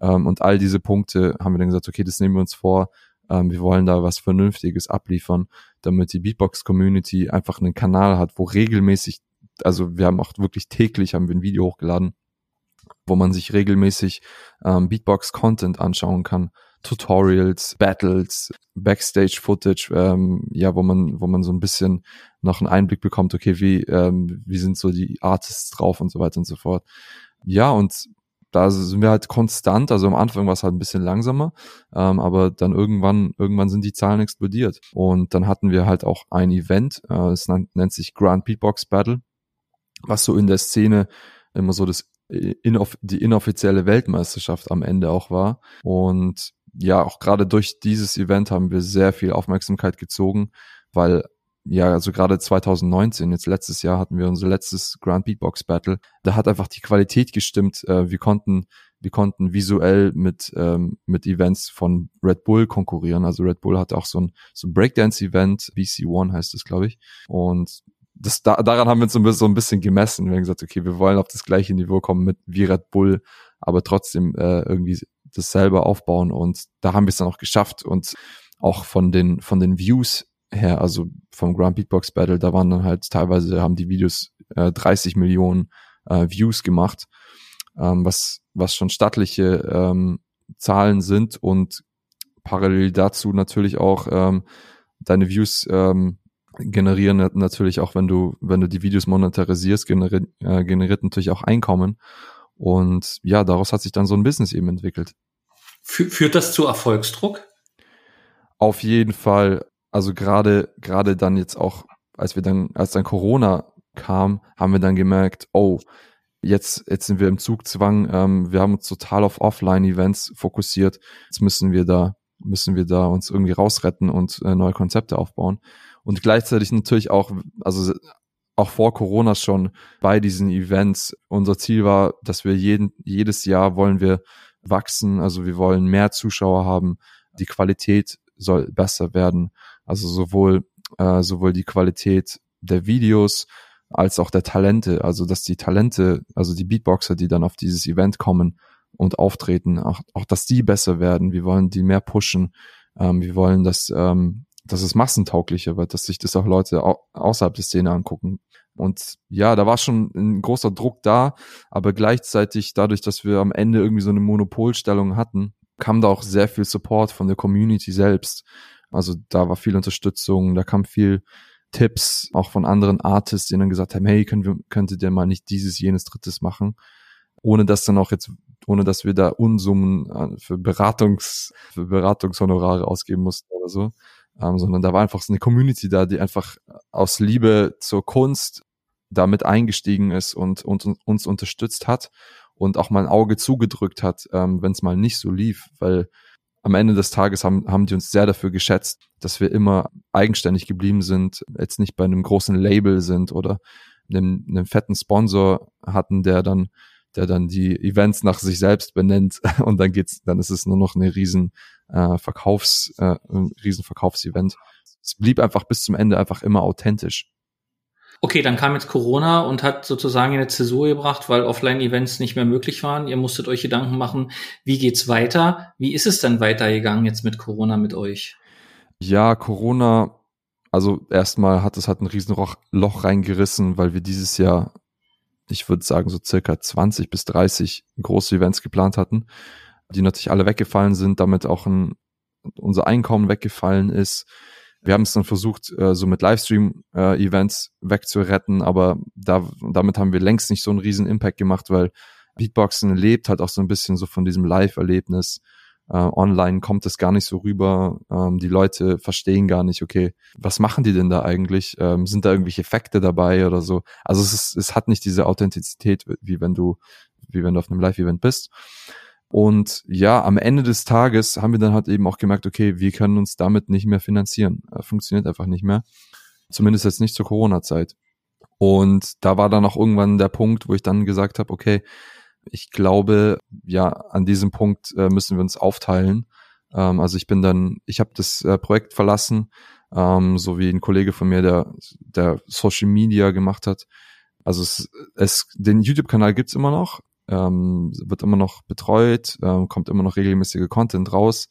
Ähm, und all diese Punkte haben wir dann gesagt, okay, das nehmen wir uns vor, ähm, wir wollen da was Vernünftiges abliefern, damit die Beatbox-Community einfach einen Kanal hat, wo regelmäßig, also wir haben auch wirklich täglich haben wir ein Video hochgeladen, wo man sich regelmäßig ähm, Beatbox-Content anschauen kann. Tutorials, Battles, Backstage-Footage, ähm, ja, wo man, wo man so ein bisschen noch einen Einblick bekommt, okay, wie, ähm, wie sind so die Artists drauf und so weiter und so fort. Ja, und da sind wir halt konstant, also am Anfang war es halt ein bisschen langsamer, ähm, aber dann irgendwann, irgendwann sind die Zahlen explodiert. Und dann hatten wir halt auch ein Event, äh, es nennt, nennt sich Grand Beatbox Battle, was so in der Szene immer so das inoff die inoffizielle Weltmeisterschaft am Ende auch war. Und ja, auch gerade durch dieses Event haben wir sehr viel Aufmerksamkeit gezogen, weil ja, also gerade 2019, jetzt letztes Jahr hatten wir unser letztes Grand Beatbox Battle. Da hat einfach die Qualität gestimmt. Äh, wir konnten, wir konnten visuell mit ähm, mit Events von Red Bull konkurrieren. Also Red Bull hat auch so ein so ein Breakdance Event, BC One heißt es, glaube ich. Und das da, daran haben wir uns so ein, bisschen, gemessen. Wir haben gesagt, okay, wir wollen auf das gleiche Niveau kommen mit wie Red Bull, aber trotzdem äh, irgendwie das selber aufbauen. Und da haben wir es dann auch geschafft und auch von den von den Views her, also vom Grand Beatbox Battle, da waren dann halt teilweise haben die Videos äh, 30 Millionen äh, Views gemacht, ähm, was was schon stattliche ähm, Zahlen sind und parallel dazu natürlich auch ähm, deine Views ähm, generieren natürlich auch, wenn du wenn du die Videos monetarisierst, generiert, äh, generiert natürlich auch Einkommen und ja, daraus hat sich dann so ein Business eben entwickelt. Führt das zu Erfolgsdruck? Auf jeden Fall also gerade gerade dann jetzt auch, als wir dann, als dann Corona kam, haben wir dann gemerkt, oh, jetzt jetzt sind wir im Zugzwang, ähm, wir haben uns total auf Offline-Events fokussiert, jetzt müssen wir da müssen wir da uns irgendwie rausretten und äh, neue Konzepte aufbauen und gleichzeitig natürlich auch, also auch vor Corona schon bei diesen Events. Unser Ziel war, dass wir jeden, jedes Jahr wollen wir wachsen, also wir wollen mehr Zuschauer haben, die Qualität soll besser werden. Also sowohl, äh, sowohl die Qualität der Videos als auch der Talente. Also dass die Talente, also die Beatboxer, die dann auf dieses Event kommen und auftreten, auch, auch dass die besser werden. Wir wollen die mehr pushen. Ähm, wir wollen, dass, ähm, dass es massentauglicher wird, dass sich das auch Leute au außerhalb der Szene angucken. Und ja, da war schon ein großer Druck da, aber gleichzeitig dadurch, dass wir am Ende irgendwie so eine Monopolstellung hatten, kam da auch sehr viel Support von der Community selbst. Also da war viel Unterstützung, da kam viel Tipps auch von anderen Artists, die dann gesagt haben, hey, können wir, könntet ihr mal nicht dieses, jenes, drittes machen? Ohne das dann auch jetzt ohne dass wir da Unsummen äh, für Beratungs, für Beratungshonorare ausgeben mussten oder so. Ähm, sondern da war einfach so eine Community da, die einfach aus Liebe zur Kunst damit eingestiegen ist und, und, und uns unterstützt hat und auch mal ein Auge zugedrückt hat, ähm, wenn es mal nicht so lief, weil am Ende des Tages haben, haben die uns sehr dafür geschätzt, dass wir immer eigenständig geblieben sind, jetzt nicht bei einem großen Label sind oder einem, einem fetten Sponsor hatten, der dann, der dann die Events nach sich selbst benennt und dann geht's, dann ist es nur noch eine riesen äh, Verkaufs, äh, ein riesen Verkaufsevent. Es blieb einfach bis zum Ende einfach immer authentisch. Okay, dann kam jetzt Corona und hat sozusagen eine Zäsur gebracht, weil Offline-Events nicht mehr möglich waren. Ihr musstet euch Gedanken machen, wie geht's weiter? Wie ist es denn weitergegangen jetzt mit Corona mit euch? Ja, Corona, also erstmal hat es halt ein Riesenloch Loch reingerissen, weil wir dieses Jahr, ich würde sagen, so circa 20 bis 30 große Events geplant hatten, die natürlich alle weggefallen sind, damit auch ein, unser Einkommen weggefallen ist wir haben es dann versucht, äh, so mit Livestream-Events äh, wegzuretten, aber da, damit haben wir längst nicht so einen riesen Impact gemacht, weil Beatboxen lebt halt auch so ein bisschen so von diesem Live-Erlebnis. Äh, online kommt es gar nicht so rüber. Ähm, die Leute verstehen gar nicht, okay, was machen die denn da eigentlich? Ähm, sind da irgendwelche Effekte dabei oder so? Also es ist, es hat nicht diese Authentizität, wie wenn du, wie wenn du auf einem Live-Event bist. Und ja, am Ende des Tages haben wir dann halt eben auch gemerkt, okay, wir können uns damit nicht mehr finanzieren. Äh, funktioniert einfach nicht mehr. Zumindest jetzt nicht zur Corona-Zeit. Und da war dann auch irgendwann der Punkt, wo ich dann gesagt habe, okay, ich glaube, ja, an diesem Punkt äh, müssen wir uns aufteilen. Ähm, also ich bin dann, ich habe das äh, Projekt verlassen, ähm, so wie ein Kollege von mir, der, der Social Media gemacht hat. Also es, es den YouTube-Kanal gibt's immer noch, ähm, wird immer noch betreut, ähm, kommt immer noch regelmäßige Content raus,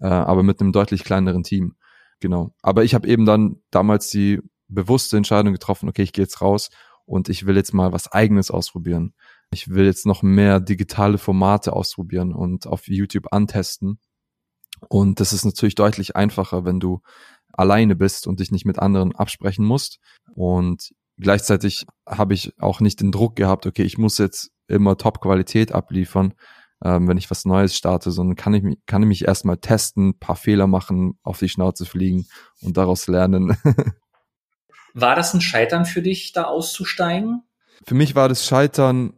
äh, aber mit einem deutlich kleineren Team. Genau. Aber ich habe eben dann damals die bewusste Entscheidung getroffen, okay, ich gehe jetzt raus und ich will jetzt mal was eigenes ausprobieren. Ich will jetzt noch mehr digitale Formate ausprobieren und auf YouTube antesten. Und das ist natürlich deutlich einfacher, wenn du alleine bist und dich nicht mit anderen absprechen musst. Und gleichzeitig habe ich auch nicht den Druck gehabt, okay, ich muss jetzt immer Top-Qualität abliefern, ähm, wenn ich was Neues starte, sondern kann ich mich, kann ich mich erstmal testen, paar Fehler machen, auf die Schnauze fliegen und daraus lernen. war das ein Scheitern für dich, da auszusteigen? Für mich war das Scheitern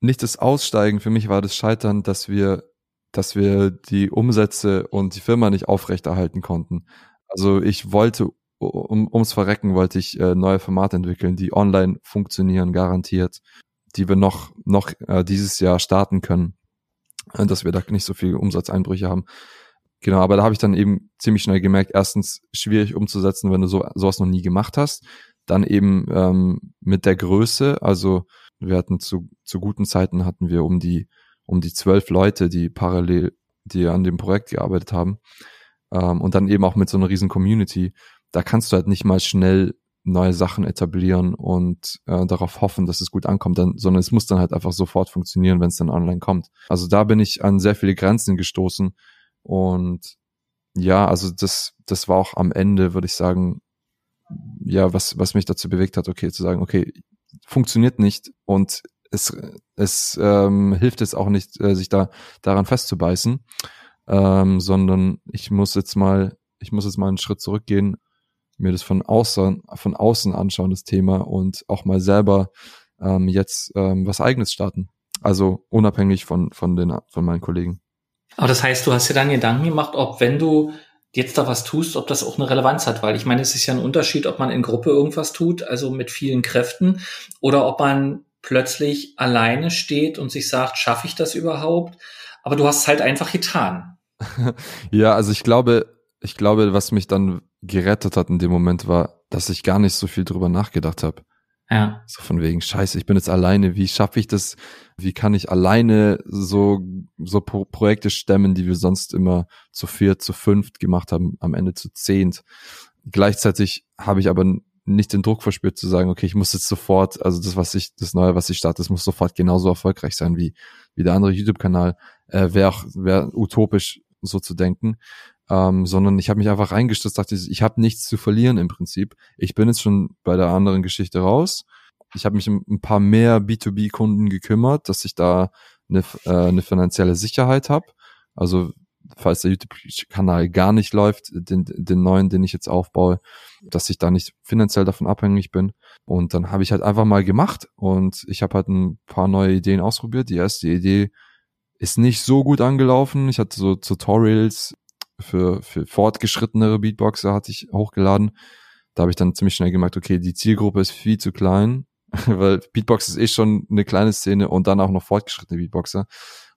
nicht das Aussteigen, für mich war das Scheitern, dass wir, dass wir die Umsätze und die Firma nicht aufrechterhalten konnten. Also ich wollte um, ums Verrecken wollte ich äh, neue Formate entwickeln, die online funktionieren, garantiert die wir noch, noch äh, dieses Jahr starten können, äh, dass wir da nicht so viel Umsatzeinbrüche haben. Genau, aber da habe ich dann eben ziemlich schnell gemerkt, erstens schwierig umzusetzen, wenn du so sowas noch nie gemacht hast. Dann eben ähm, mit der Größe, also wir hatten zu, zu guten Zeiten hatten wir um die um die zwölf Leute, die parallel, die an dem Projekt gearbeitet haben. Ähm, und dann eben auch mit so einer riesen Community. Da kannst du halt nicht mal schnell neue Sachen etablieren und äh, darauf hoffen, dass es gut ankommt, dann, sondern es muss dann halt einfach sofort funktionieren, wenn es dann online kommt. Also da bin ich an sehr viele Grenzen gestoßen und ja, also das, das war auch am Ende, würde ich sagen, ja, was, was mich dazu bewegt hat, okay, zu sagen, okay, funktioniert nicht und es, es ähm, hilft jetzt auch nicht, äh, sich da daran festzubeißen, ähm, sondern ich muss jetzt mal, ich muss jetzt mal einen Schritt zurückgehen mir das von außen, von außen anschauen, das Thema, und auch mal selber ähm, jetzt ähm, was eigenes starten. Also unabhängig von, von, den, von meinen Kollegen. Aber das heißt, du hast dir dann Gedanken gemacht, ob wenn du jetzt da was tust, ob das auch eine Relevanz hat, weil ich meine, es ist ja ein Unterschied, ob man in Gruppe irgendwas tut, also mit vielen Kräften, oder ob man plötzlich alleine steht und sich sagt, schaffe ich das überhaupt? Aber du hast es halt einfach getan. ja, also ich glaube, ich glaube, was mich dann gerettet hat in dem Moment war, dass ich gar nicht so viel drüber nachgedacht habe. Ja. So von wegen, scheiße, ich bin jetzt alleine, wie schaffe ich das? Wie kann ich alleine so, so Pro Projekte stemmen, die wir sonst immer zu vier, zu fünft gemacht haben, am Ende zu zehnt. Gleichzeitig habe ich aber nicht den Druck verspürt zu sagen, okay, ich muss jetzt sofort, also das, was ich, das Neue, was ich starte, das muss sofort genauso erfolgreich sein wie, wie der andere YouTube-Kanal. Äh, Wäre auch, wäre utopisch, so zu denken ähm, sondern ich habe mich einfach reingestürzt, dachte ich, ich habe nichts zu verlieren im Prinzip. Ich bin jetzt schon bei der anderen Geschichte raus. Ich habe mich um ein paar mehr B2B-Kunden gekümmert, dass ich da eine, äh, eine finanzielle Sicherheit habe. Also falls der YouTube-Kanal gar nicht läuft, den, den neuen, den ich jetzt aufbaue, dass ich da nicht finanziell davon abhängig bin. Und dann habe ich halt einfach mal gemacht und ich habe halt ein paar neue Ideen ausprobiert. Die erste Idee ist nicht so gut angelaufen. Ich hatte so Tutorials für, für fortgeschrittenere Beatboxer hatte ich hochgeladen. Da habe ich dann ziemlich schnell gemerkt, okay, die Zielgruppe ist viel zu klein, weil Beatbox ist eh schon eine kleine Szene und dann auch noch fortgeschrittene Beatboxer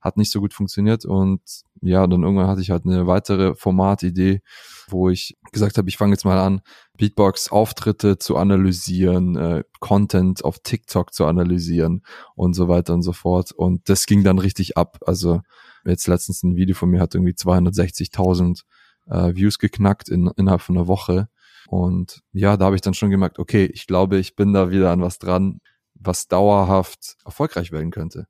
hat nicht so gut funktioniert und ja, dann irgendwann hatte ich halt eine weitere Formatidee, wo ich gesagt habe, ich fange jetzt mal an, Beatbox-Auftritte zu analysieren, äh, Content auf TikTok zu analysieren und so weiter und so fort. Und das ging dann richtig ab. Also jetzt letztens ein Video von mir hat irgendwie 260.000 äh, Views geknackt in, innerhalb von einer Woche. Und ja, da habe ich dann schon gemerkt, okay, ich glaube, ich bin da wieder an was dran, was dauerhaft erfolgreich werden könnte.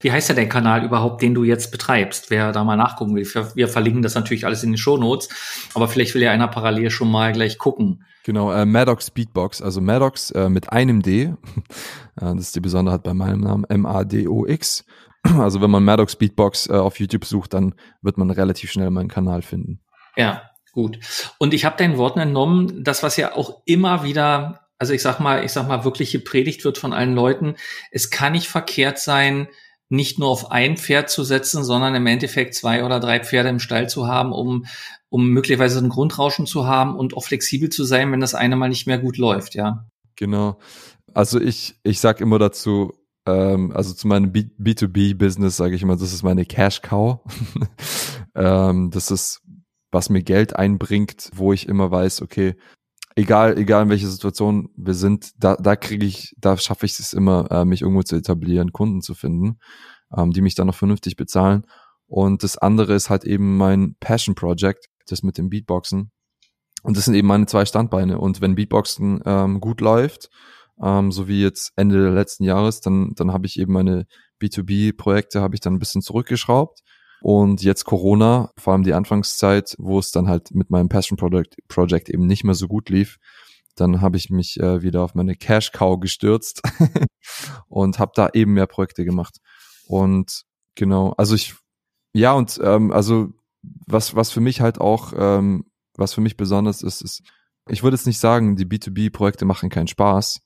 Wie heißt denn der Kanal überhaupt, den du jetzt betreibst? Wer da mal nachgucken will, wir verlinken das natürlich alles in den Shownotes, aber vielleicht will ja einer parallel schon mal gleich gucken. Genau, äh, Maddox Beatbox, also Maddox äh, mit einem D, das ist die Besonderheit bei meinem Namen, M-A-D-O-X. Also wenn man Maddox Beatbox äh, auf YouTube sucht, dann wird man relativ schnell meinen Kanal finden. Ja, gut. Und ich habe deinen Worten entnommen, das, was ja auch immer wieder, also ich sag mal, ich sag mal, wirklich gepredigt wird von allen Leuten, es kann nicht verkehrt sein, nicht nur auf ein Pferd zu setzen, sondern im Endeffekt zwei oder drei Pferde im Stall zu haben, um, um möglicherweise ein Grundrauschen zu haben und auch flexibel zu sein, wenn das eine mal nicht mehr gut läuft, ja. Genau. Also ich, ich sag immer dazu, ähm, also zu meinem B2B-Business sage ich immer, das ist meine Cash-Cow. ähm, das ist, was mir Geld einbringt, wo ich immer weiß, okay, egal, egal in welcher Situation wir sind, da, da kriege ich, da schaffe ich es immer, äh, mich irgendwo zu etablieren, Kunden zu finden, ähm, die mich dann noch vernünftig bezahlen. Und das andere ist halt eben mein Passion Project, das mit dem Beatboxen. Und das sind eben meine zwei Standbeine. Und wenn Beatboxen ähm, gut läuft, ähm, so wie jetzt Ende letzten Jahres, dann, dann habe ich eben meine B2B-Projekte habe ich dann ein bisschen zurückgeschraubt und jetzt Corona, vor allem die Anfangszeit, wo es dann halt mit meinem Passion Project, Project eben nicht mehr so gut lief, dann habe ich mich äh, wieder auf meine Cash Cow gestürzt und habe da eben mehr Projekte gemacht. Und genau, also ich, ja, und ähm, also was, was für mich halt auch, ähm, was für mich besonders ist, ist, ich würde jetzt nicht sagen, die B2B-Projekte machen keinen Spaß.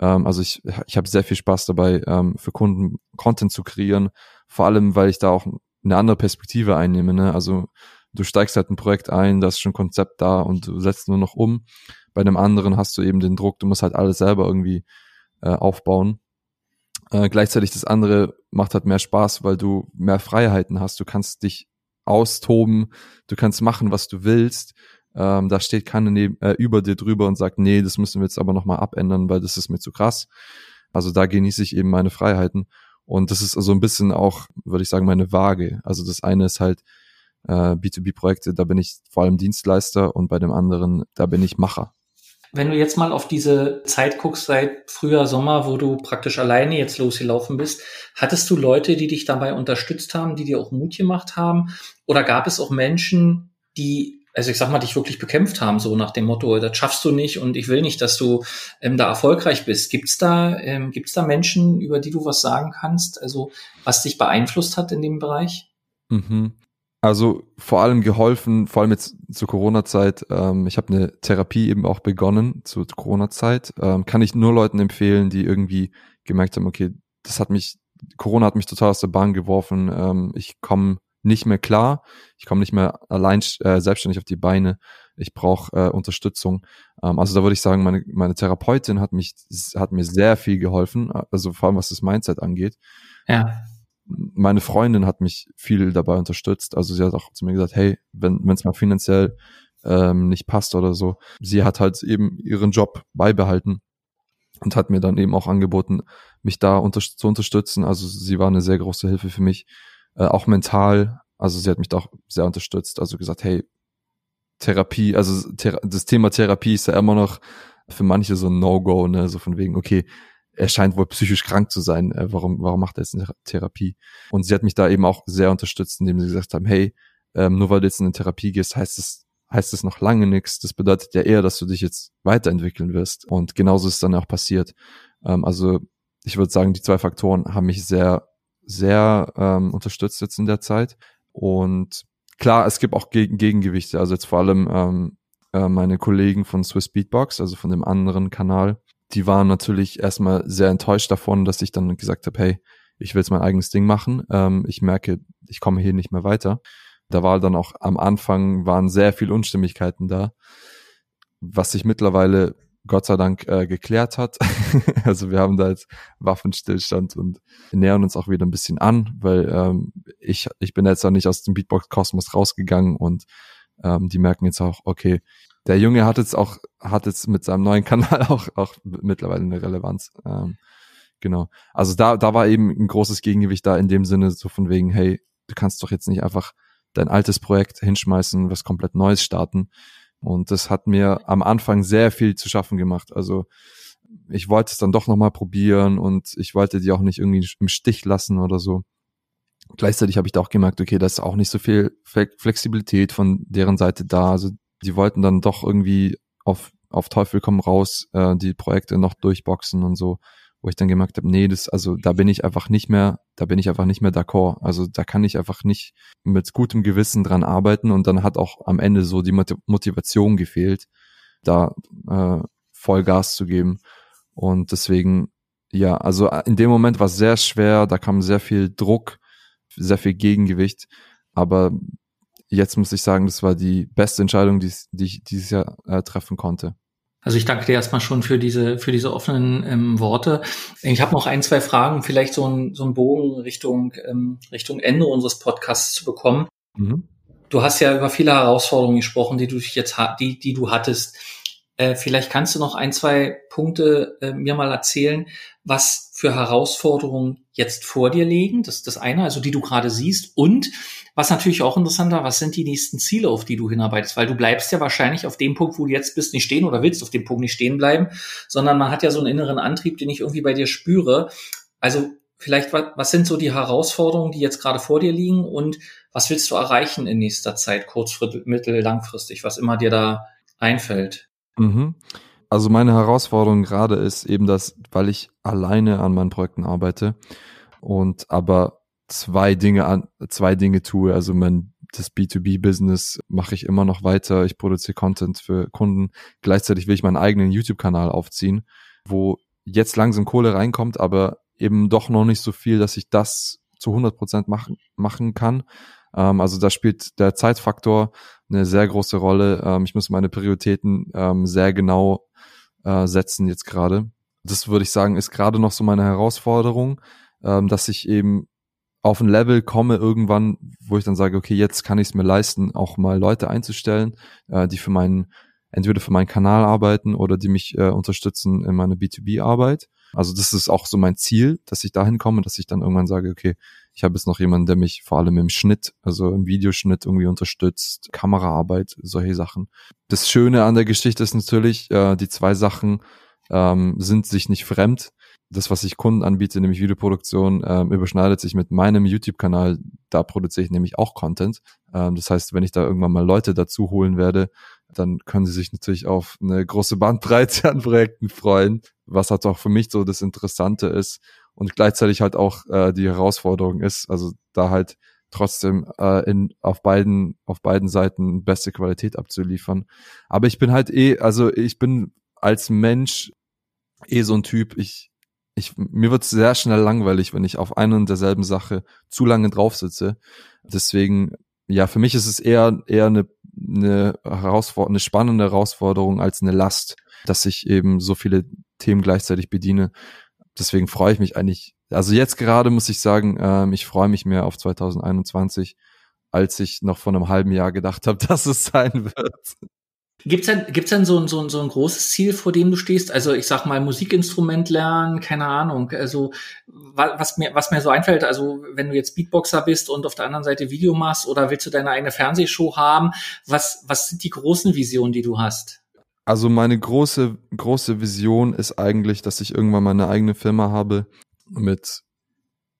Ähm, also ich, ich habe sehr viel Spaß dabei, ähm, für Kunden Content zu kreieren, vor allem, weil ich da auch eine andere Perspektive einnehme. Ne? Also du steigst halt ein Projekt ein, da ist schon Konzept da und du setzt nur noch um. Bei einem anderen hast du eben den Druck, du musst halt alles selber irgendwie äh, aufbauen. Äh, gleichzeitig das andere macht halt mehr Spaß, weil du mehr Freiheiten hast. Du kannst dich austoben, du kannst machen, was du willst. Ähm, da steht keiner neben, äh, über dir drüber und sagt, nee, das müssen wir jetzt aber nochmal abändern, weil das ist mir zu krass. Also da genieße ich eben meine Freiheiten. Und das ist also ein bisschen auch, würde ich sagen, meine Waage. Also das eine ist halt äh, B2B-Projekte, da bin ich vor allem Dienstleister und bei dem anderen, da bin ich Macher. Wenn du jetzt mal auf diese Zeit guckst, seit Frühjahr, Sommer, wo du praktisch alleine jetzt losgelaufen bist, hattest du Leute, die dich dabei unterstützt haben, die dir auch Mut gemacht haben? Oder gab es auch Menschen, die also ich sag mal, dich wirklich bekämpft haben, so nach dem Motto, das schaffst du nicht und ich will nicht, dass du ähm, da erfolgreich bist. Gibt's da, ähm, da Menschen, über die du was sagen kannst, also was dich beeinflusst hat in dem Bereich? Mhm. Also vor allem geholfen, vor allem jetzt zur Corona-Zeit. Ähm, ich habe eine Therapie eben auch begonnen zur Corona-Zeit. Ähm, kann ich nur Leuten empfehlen, die irgendwie gemerkt haben, okay, das hat mich, Corona hat mich total aus der Bahn geworfen. Ähm, ich komme nicht mehr klar. Ich komme nicht mehr allein äh, selbstständig auf die Beine. Ich brauche äh, Unterstützung. Ähm, also da würde ich sagen, meine, meine Therapeutin hat mich, hat mir sehr viel geholfen, also vor allem was das Mindset angeht. Ja. Meine Freundin hat mich viel dabei unterstützt. Also sie hat auch zu mir gesagt, hey, wenn es mal finanziell ähm, nicht passt oder so, sie hat halt eben ihren Job beibehalten und hat mir dann eben auch angeboten, mich da unter zu unterstützen. Also sie war eine sehr große Hilfe für mich äh, auch mental. Also sie hat mich da auch sehr unterstützt. Also gesagt, hey, Therapie, also Thera das Thema Therapie ist ja immer noch für manche so ein No-Go, ne, so von wegen, okay, er scheint wohl psychisch krank zu sein. Äh, warum, warum macht er jetzt eine Therapie? Und sie hat mich da eben auch sehr unterstützt, indem sie gesagt haben, hey, ähm, nur weil du jetzt in eine Therapie gehst, heißt es, heißt es noch lange nichts. Das bedeutet ja eher, dass du dich jetzt weiterentwickeln wirst. Und genauso ist dann auch passiert. Ähm, also ich würde sagen, die zwei Faktoren haben mich sehr sehr ähm, unterstützt jetzt in der Zeit. Und klar, es gibt auch Geg Gegengewichte. Also jetzt vor allem ähm, äh, meine Kollegen von Swiss Beatbox, also von dem anderen Kanal, die waren natürlich erstmal sehr enttäuscht davon, dass ich dann gesagt habe, hey, ich will jetzt mein eigenes Ding machen. Ähm, ich merke, ich komme hier nicht mehr weiter. Da war dann auch am Anfang waren sehr viel Unstimmigkeiten da, was sich mittlerweile Gott sei Dank äh, geklärt hat. also wir haben da jetzt Waffenstillstand und nähern uns auch wieder ein bisschen an, weil ähm, ich, ich bin jetzt auch nicht aus dem Beatbox-Kosmos rausgegangen und ähm, die merken jetzt auch, okay, der Junge hat jetzt auch, hat jetzt mit seinem neuen Kanal auch, auch mittlerweile eine Relevanz. Ähm, genau. Also da, da war eben ein großes Gegengewicht da in dem Sinne, so von wegen, hey, du kannst doch jetzt nicht einfach dein altes Projekt hinschmeißen, was komplett Neues starten. Und das hat mir am Anfang sehr viel zu schaffen gemacht. Also ich wollte es dann doch nochmal probieren und ich wollte die auch nicht irgendwie im Stich lassen oder so. Gleichzeitig habe ich da auch gemerkt, okay, da ist auch nicht so viel Flexibilität von deren Seite da. Also die wollten dann doch irgendwie auf, auf Teufel komm raus äh, die Projekte noch durchboxen und so wo ich dann gemerkt habe, nee, das, also da bin ich einfach nicht mehr, da bin ich einfach nicht mehr d'accord. Also da kann ich einfach nicht mit gutem Gewissen dran arbeiten und dann hat auch am Ende so die Motivation gefehlt, da äh, voll Gas zu geben. Und deswegen, ja, also in dem Moment war es sehr schwer, da kam sehr viel Druck, sehr viel Gegengewicht, aber jetzt muss ich sagen, das war die beste Entscheidung, die, die ich dieses Jahr äh, treffen konnte. Also ich danke dir erstmal schon für diese, für diese offenen ähm, Worte. Ich habe noch ein, zwei Fragen, vielleicht so ein, so ein Bogen Richtung, ähm, Richtung Ende unseres Podcasts zu bekommen. Mhm. Du hast ja über viele Herausforderungen gesprochen, die du jetzt, die, die du hattest. Äh, vielleicht kannst du noch ein, zwei Punkte äh, mir mal erzählen, was für Herausforderungen jetzt vor dir liegen. Das ist das eine, also die du gerade siehst. Und was natürlich auch interessant war, was sind die nächsten Ziele, auf die du hinarbeitest? Weil du bleibst ja wahrscheinlich auf dem Punkt, wo du jetzt bist, nicht stehen oder willst auf dem Punkt nicht stehen bleiben, sondern man hat ja so einen inneren Antrieb, den ich irgendwie bei dir spüre. Also vielleicht, was sind so die Herausforderungen, die jetzt gerade vor dir liegen und was willst du erreichen in nächster Zeit, kurz, mittel, langfristig, was immer dir da einfällt? Mhm. Also meine Herausforderung gerade ist eben das, weil ich alleine an meinen Projekten arbeite und aber zwei Dinge an, zwei Dinge tue. Also mein das B2B-Business mache ich immer noch weiter. Ich produziere Content für Kunden. Gleichzeitig will ich meinen eigenen YouTube-Kanal aufziehen, wo jetzt langsam Kohle reinkommt, aber eben doch noch nicht so viel, dass ich das zu 100 Prozent machen, machen kann. Ähm, also da spielt der Zeitfaktor eine sehr große Rolle. Ähm, ich muss meine Prioritäten ähm, sehr genau äh, setzen jetzt gerade. Das würde ich sagen, ist gerade noch so meine Herausforderung, ähm, dass ich eben auf ein Level komme irgendwann, wo ich dann sage, okay, jetzt kann ich es mir leisten, auch mal Leute einzustellen, äh, die für meinen, entweder für meinen Kanal arbeiten oder die mich äh, unterstützen in meiner B2B-Arbeit. Also das ist auch so mein Ziel, dass ich dahin komme, dass ich dann irgendwann sage, okay, ich habe jetzt noch jemanden, der mich vor allem im Schnitt, also im Videoschnitt irgendwie unterstützt, Kameraarbeit, solche Sachen. Das Schöne an der Geschichte ist natürlich, äh, die zwei Sachen ähm, sind sich nicht fremd das, was ich Kunden anbiete, nämlich Videoproduktion, ähm, überschneidet sich mit meinem YouTube-Kanal. Da produziere ich nämlich auch Content. Ähm, das heißt, wenn ich da irgendwann mal Leute dazu holen werde, dann können sie sich natürlich auf eine große Bandbreite an Projekten freuen, was halt auch für mich so das Interessante ist und gleichzeitig halt auch äh, die Herausforderung ist, also da halt trotzdem äh, in, auf beiden auf beiden Seiten beste Qualität abzuliefern. Aber ich bin halt eh, also ich bin als Mensch eh so ein Typ, ich ich, mir wird sehr schnell langweilig, wenn ich auf einer und derselben Sache zu lange drauf sitze. Deswegen, ja, für mich ist es eher, eher eine, eine Herausforderung, eine spannende Herausforderung als eine Last, dass ich eben so viele Themen gleichzeitig bediene. Deswegen freue ich mich eigentlich, also jetzt gerade muss ich sagen, ähm, ich freue mich mehr auf 2021, als ich noch vor einem halben Jahr gedacht habe, dass es sein wird. Gibt's denn, gibt's denn so ein, so, ein, so ein großes Ziel, vor dem du stehst? Also ich sag mal Musikinstrument lernen, keine Ahnung. Also was mir, was mir so einfällt, also wenn du jetzt Beatboxer bist und auf der anderen Seite Video machst oder willst du deine eigene Fernsehshow haben, was, was sind die großen Visionen, die du hast? Also meine große, große Vision ist eigentlich, dass ich irgendwann mal eine eigene Firma habe mit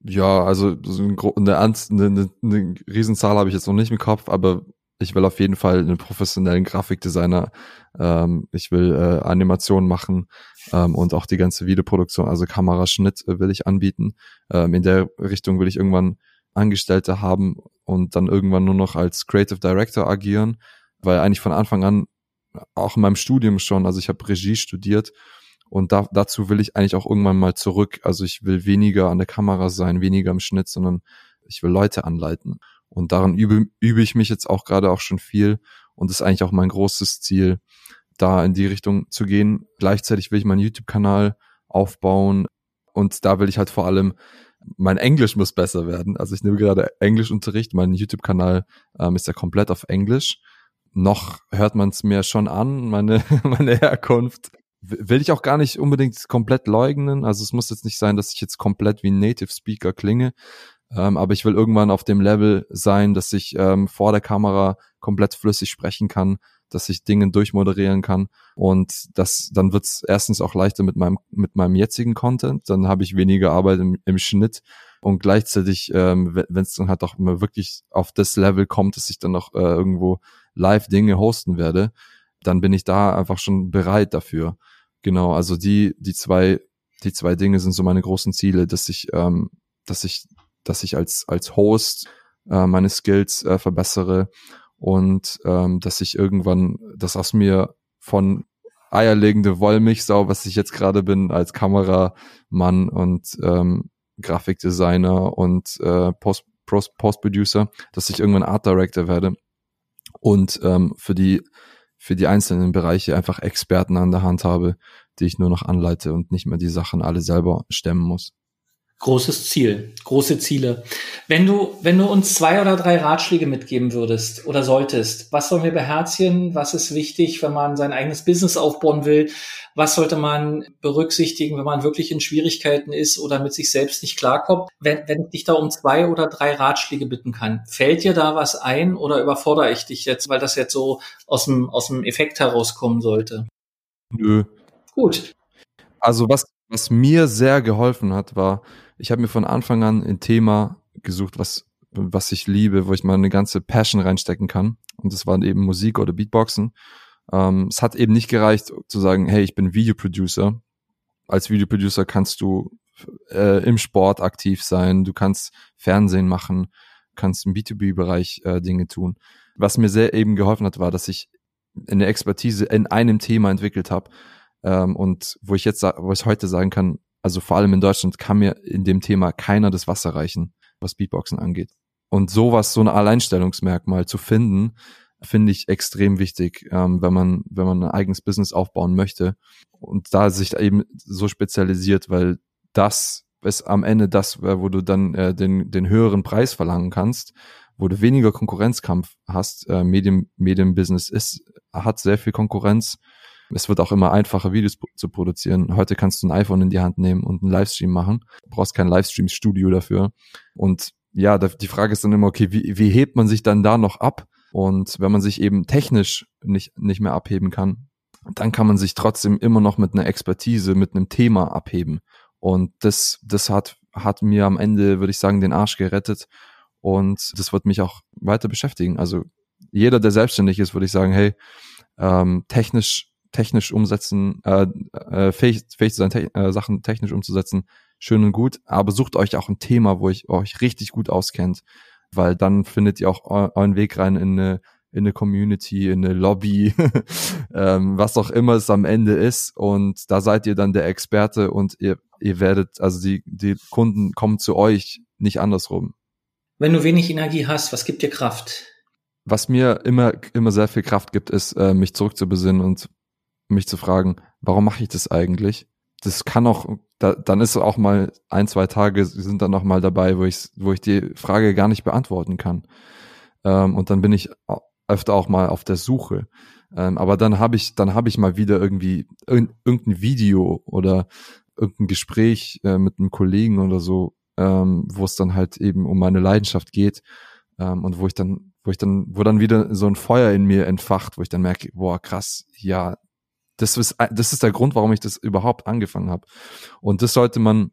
ja, also so eine, eine, eine, eine Riesenzahl habe ich jetzt noch nicht im Kopf, aber ich will auf jeden Fall einen professionellen Grafikdesigner. Ähm, ich will äh, Animationen machen ähm, und auch die ganze Videoproduktion, also Kameraschnitt äh, will ich anbieten. Ähm, in der Richtung will ich irgendwann Angestellte haben und dann irgendwann nur noch als Creative Director agieren, weil eigentlich von Anfang an, auch in meinem Studium schon, also ich habe Regie studiert und da, dazu will ich eigentlich auch irgendwann mal zurück. Also ich will weniger an der Kamera sein, weniger im Schnitt, sondern ich will Leute anleiten. Und daran übe, übe ich mich jetzt auch gerade auch schon viel. Und ist eigentlich auch mein großes Ziel, da in die Richtung zu gehen. Gleichzeitig will ich meinen YouTube-Kanal aufbauen. Und da will ich halt vor allem, mein Englisch muss besser werden. Also ich nehme gerade Englischunterricht. Mein YouTube-Kanal ähm, ist ja komplett auf Englisch. Noch hört man es mir schon an, meine, meine Herkunft. Will ich auch gar nicht unbedingt komplett leugnen. Also es muss jetzt nicht sein, dass ich jetzt komplett wie ein Native Speaker klinge. Ähm, aber ich will irgendwann auf dem Level sein, dass ich ähm, vor der Kamera komplett flüssig sprechen kann, dass ich Dinge durchmoderieren kann. Und das dann wird's erstens auch leichter mit meinem mit meinem jetzigen Content, dann habe ich weniger Arbeit im, im Schnitt. Und gleichzeitig, ähm, wenn es dann halt auch immer wirklich auf das Level kommt, dass ich dann noch äh, irgendwo live Dinge hosten werde, dann bin ich da einfach schon bereit dafür. Genau, also die die zwei die zwei Dinge sind so meine großen Ziele, dass ich ähm, dass ich dass ich als, als Host äh, meine Skills äh, verbessere und ähm, dass ich irgendwann das aus mir von eierlegende Wollmilchsau, was ich jetzt gerade bin, als Kameramann und ähm, Grafikdesigner und äh, Post, Post, Post-Producer, dass ich irgendwann Art Director werde und ähm, für die für die einzelnen Bereiche einfach Experten an der Hand habe, die ich nur noch anleite und nicht mehr die Sachen alle selber stemmen muss großes Ziel, große Ziele. Wenn du, wenn du uns zwei oder drei Ratschläge mitgeben würdest oder solltest, was sollen wir beherzigen? Was ist wichtig, wenn man sein eigenes Business aufbauen will? Was sollte man berücksichtigen, wenn man wirklich in Schwierigkeiten ist oder mit sich selbst nicht klarkommt? Wenn, wenn ich dich da um zwei oder drei Ratschläge bitten kann, fällt dir da was ein oder überfordere ich dich jetzt, weil das jetzt so aus dem, aus dem Effekt herauskommen sollte? Nö. Gut. Also was, was mir sehr geholfen hat, war, ich habe mir von Anfang an ein Thema gesucht, was, was ich liebe, wo ich mal eine ganze Passion reinstecken kann. Und das waren eben Musik oder Beatboxen. Ähm, es hat eben nicht gereicht zu sagen, hey, ich bin Videoproducer. Als Videoproducer kannst du äh, im Sport aktiv sein, du kannst Fernsehen machen, kannst im B2B-Bereich äh, Dinge tun. Was mir sehr eben geholfen hat, war, dass ich eine Expertise in einem Thema entwickelt habe ähm, und wo ich jetzt, wo ich heute sagen kann, also vor allem in Deutschland kann mir in dem Thema keiner das Wasser reichen, was Beatboxen angeht. Und sowas, so ein Alleinstellungsmerkmal zu finden, finde ich extrem wichtig, ähm, wenn man, wenn man ein eigenes Business aufbauen möchte und da sich eben so spezialisiert, weil das ist am Ende das, äh, wo du dann äh, den, den höheren Preis verlangen kannst, wo du weniger Konkurrenzkampf hast. Äh, Medien, Medienbusiness ist, hat sehr viel Konkurrenz es wird auch immer einfacher, Videos zu produzieren. Heute kannst du ein iPhone in die Hand nehmen und einen Livestream machen. Du brauchst kein Livestream-Studio dafür. Und ja, die Frage ist dann immer, okay, wie, wie hebt man sich dann da noch ab? Und wenn man sich eben technisch nicht, nicht mehr abheben kann, dann kann man sich trotzdem immer noch mit einer Expertise, mit einem Thema abheben. Und das, das hat, hat mir am Ende, würde ich sagen, den Arsch gerettet. Und das wird mich auch weiter beschäftigen. Also jeder, der selbstständig ist, würde ich sagen, hey, ähm, technisch technisch umsetzen, äh, äh, fähig, fähig zu sein, te äh, Sachen technisch umzusetzen, schön und gut, aber sucht euch auch ein Thema, wo ich euch richtig gut auskennt, weil dann findet ihr auch euren Weg rein in eine, in eine Community, in eine Lobby, ähm, was auch immer es am Ende ist und da seid ihr dann der Experte und ihr, ihr werdet, also die, die Kunden kommen zu euch, nicht andersrum. Wenn du wenig Energie hast, was gibt dir Kraft? Was mir immer, immer sehr viel Kraft gibt, ist, äh, mich zurückzubesinnen und mich zu fragen, warum mache ich das eigentlich? Das kann auch, da, dann ist auch mal ein, zwei Tage sind dann noch mal dabei, wo ich, wo ich die Frage gar nicht beantworten kann. Ähm, und dann bin ich öfter auch mal auf der Suche. Ähm, aber dann habe ich, dann habe ich mal wieder irgendwie irgendein Video oder irgendein Gespräch äh, mit einem Kollegen oder so, ähm, wo es dann halt eben um meine Leidenschaft geht ähm, und wo ich dann, wo ich dann, wo dann wieder so ein Feuer in mir entfacht, wo ich dann merke, boah krass, ja, das ist, das ist der Grund, warum ich das überhaupt angefangen habe. Und das sollte man,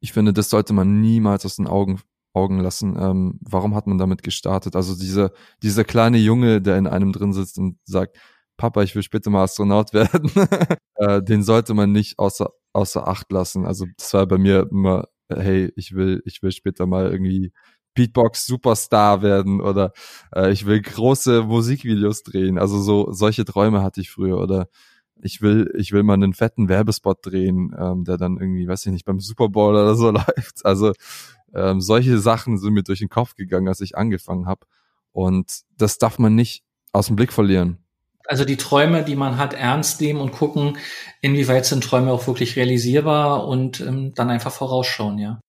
ich finde, das sollte man niemals aus den Augen Augen lassen. Ähm, warum hat man damit gestartet? Also dieser, dieser kleine Junge, der in einem drin sitzt und sagt, Papa, ich will später mal Astronaut werden, äh, den sollte man nicht außer, außer Acht lassen. Also das war bei mir immer, hey, ich will, ich will später mal irgendwie Beatbox Superstar werden oder äh, ich will große Musikvideos drehen. Also so solche Träume hatte ich früher oder ich will, ich will mal einen fetten Werbespot drehen, ähm, der dann irgendwie, weiß ich nicht, beim Super Bowl oder so läuft. Also ähm, solche Sachen sind mir durch den Kopf gegangen, als ich angefangen habe. Und das darf man nicht aus dem Blick verlieren. Also die Träume, die man hat, ernst nehmen und gucken, inwieweit sind Träume auch wirklich realisierbar und ähm, dann einfach vorausschauen, ja.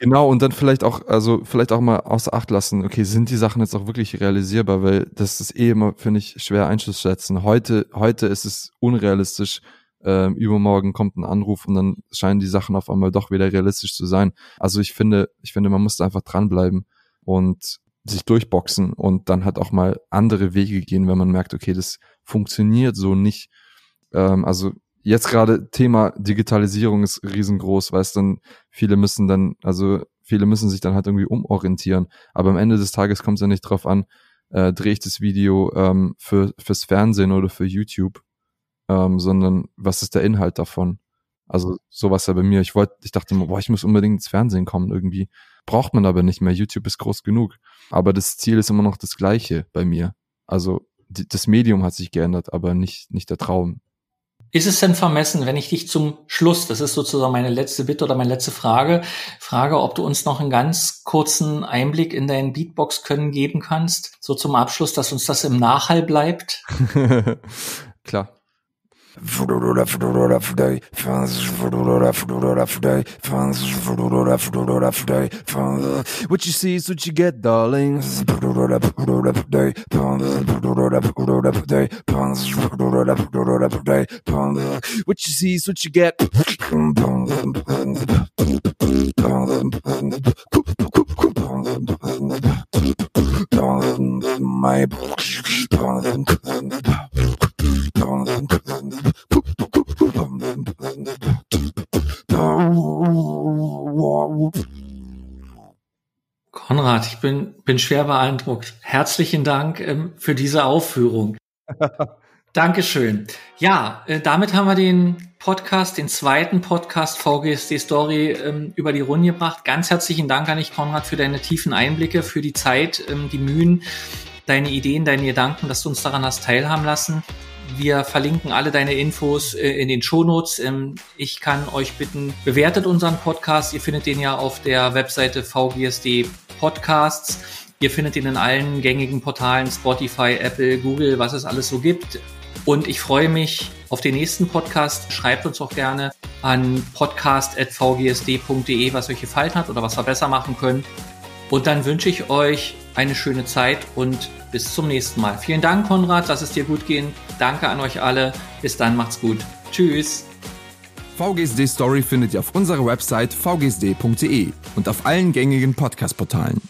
Genau, und dann vielleicht auch, also vielleicht auch mal außer Acht lassen, okay, sind die Sachen jetzt auch wirklich realisierbar, weil das ist eh immer, finde ich, schwer einzuschätzen. Heute, heute ist es unrealistisch, ähm, übermorgen kommt ein Anruf und dann scheinen die Sachen auf einmal doch wieder realistisch zu sein. Also ich finde, ich finde, man muss da einfach dranbleiben und sich durchboxen und dann halt auch mal andere Wege gehen, wenn man merkt, okay, das funktioniert so nicht. Ähm, also jetzt gerade Thema Digitalisierung ist riesengroß, weil es dann viele müssen dann, also viele müssen sich dann halt irgendwie umorientieren. Aber am Ende des Tages kommt es ja nicht drauf an, äh, drehe ich das Video ähm, für fürs Fernsehen oder für YouTube, ähm, sondern was ist der Inhalt davon? Also sowas ja bei mir. Ich wollte, ich dachte immer, boah, ich muss unbedingt ins Fernsehen kommen irgendwie. Braucht man aber nicht mehr. YouTube ist groß genug. Aber das Ziel ist immer noch das gleiche bei mir. Also die, das Medium hat sich geändert, aber nicht, nicht der Traum. Ist es denn vermessen, wenn ich dich zum Schluss, das ist sozusagen meine letzte Bitte oder meine letzte Frage, frage, ob du uns noch einen ganz kurzen Einblick in dein Beatbox können geben kannst, so zum Abschluss, dass uns das im Nachhall bleibt? Klar. What you see is what you get, darling. What you see is what you get. My Konrad, ich bin, bin schwer beeindruckt. Herzlichen Dank ähm, für diese Aufführung. Dankeschön. Ja, äh, damit haben wir den Podcast, den zweiten Podcast VGSD Story ähm, über die Runde gebracht. Ganz herzlichen Dank an dich, Konrad, für deine tiefen Einblicke, für die Zeit, ähm, die Mühen, deine Ideen, deine Gedanken, dass du uns daran hast teilhaben lassen. Wir verlinken alle deine Infos äh, in den Shownotes. Ähm, ich kann euch bitten, bewertet unseren Podcast. Ihr findet den ja auf der Webseite VGSD Podcasts. Ihr findet ihn in allen gängigen Portalen, Spotify, Apple, Google, was es alles so gibt. Und ich freue mich auf den nächsten Podcast. Schreibt uns auch gerne an podcast.vgsd.de, was euch gefallen hat oder was wir besser machen können. Und dann wünsche ich euch eine schöne Zeit und bis zum nächsten Mal. Vielen Dank, Konrad. Lass es dir gut gehen. Danke an euch alle. Bis dann, macht's gut. Tschüss. VGSD Story findet ihr auf unserer Website vgsd.de und auf allen gängigen Podcast-Portalen.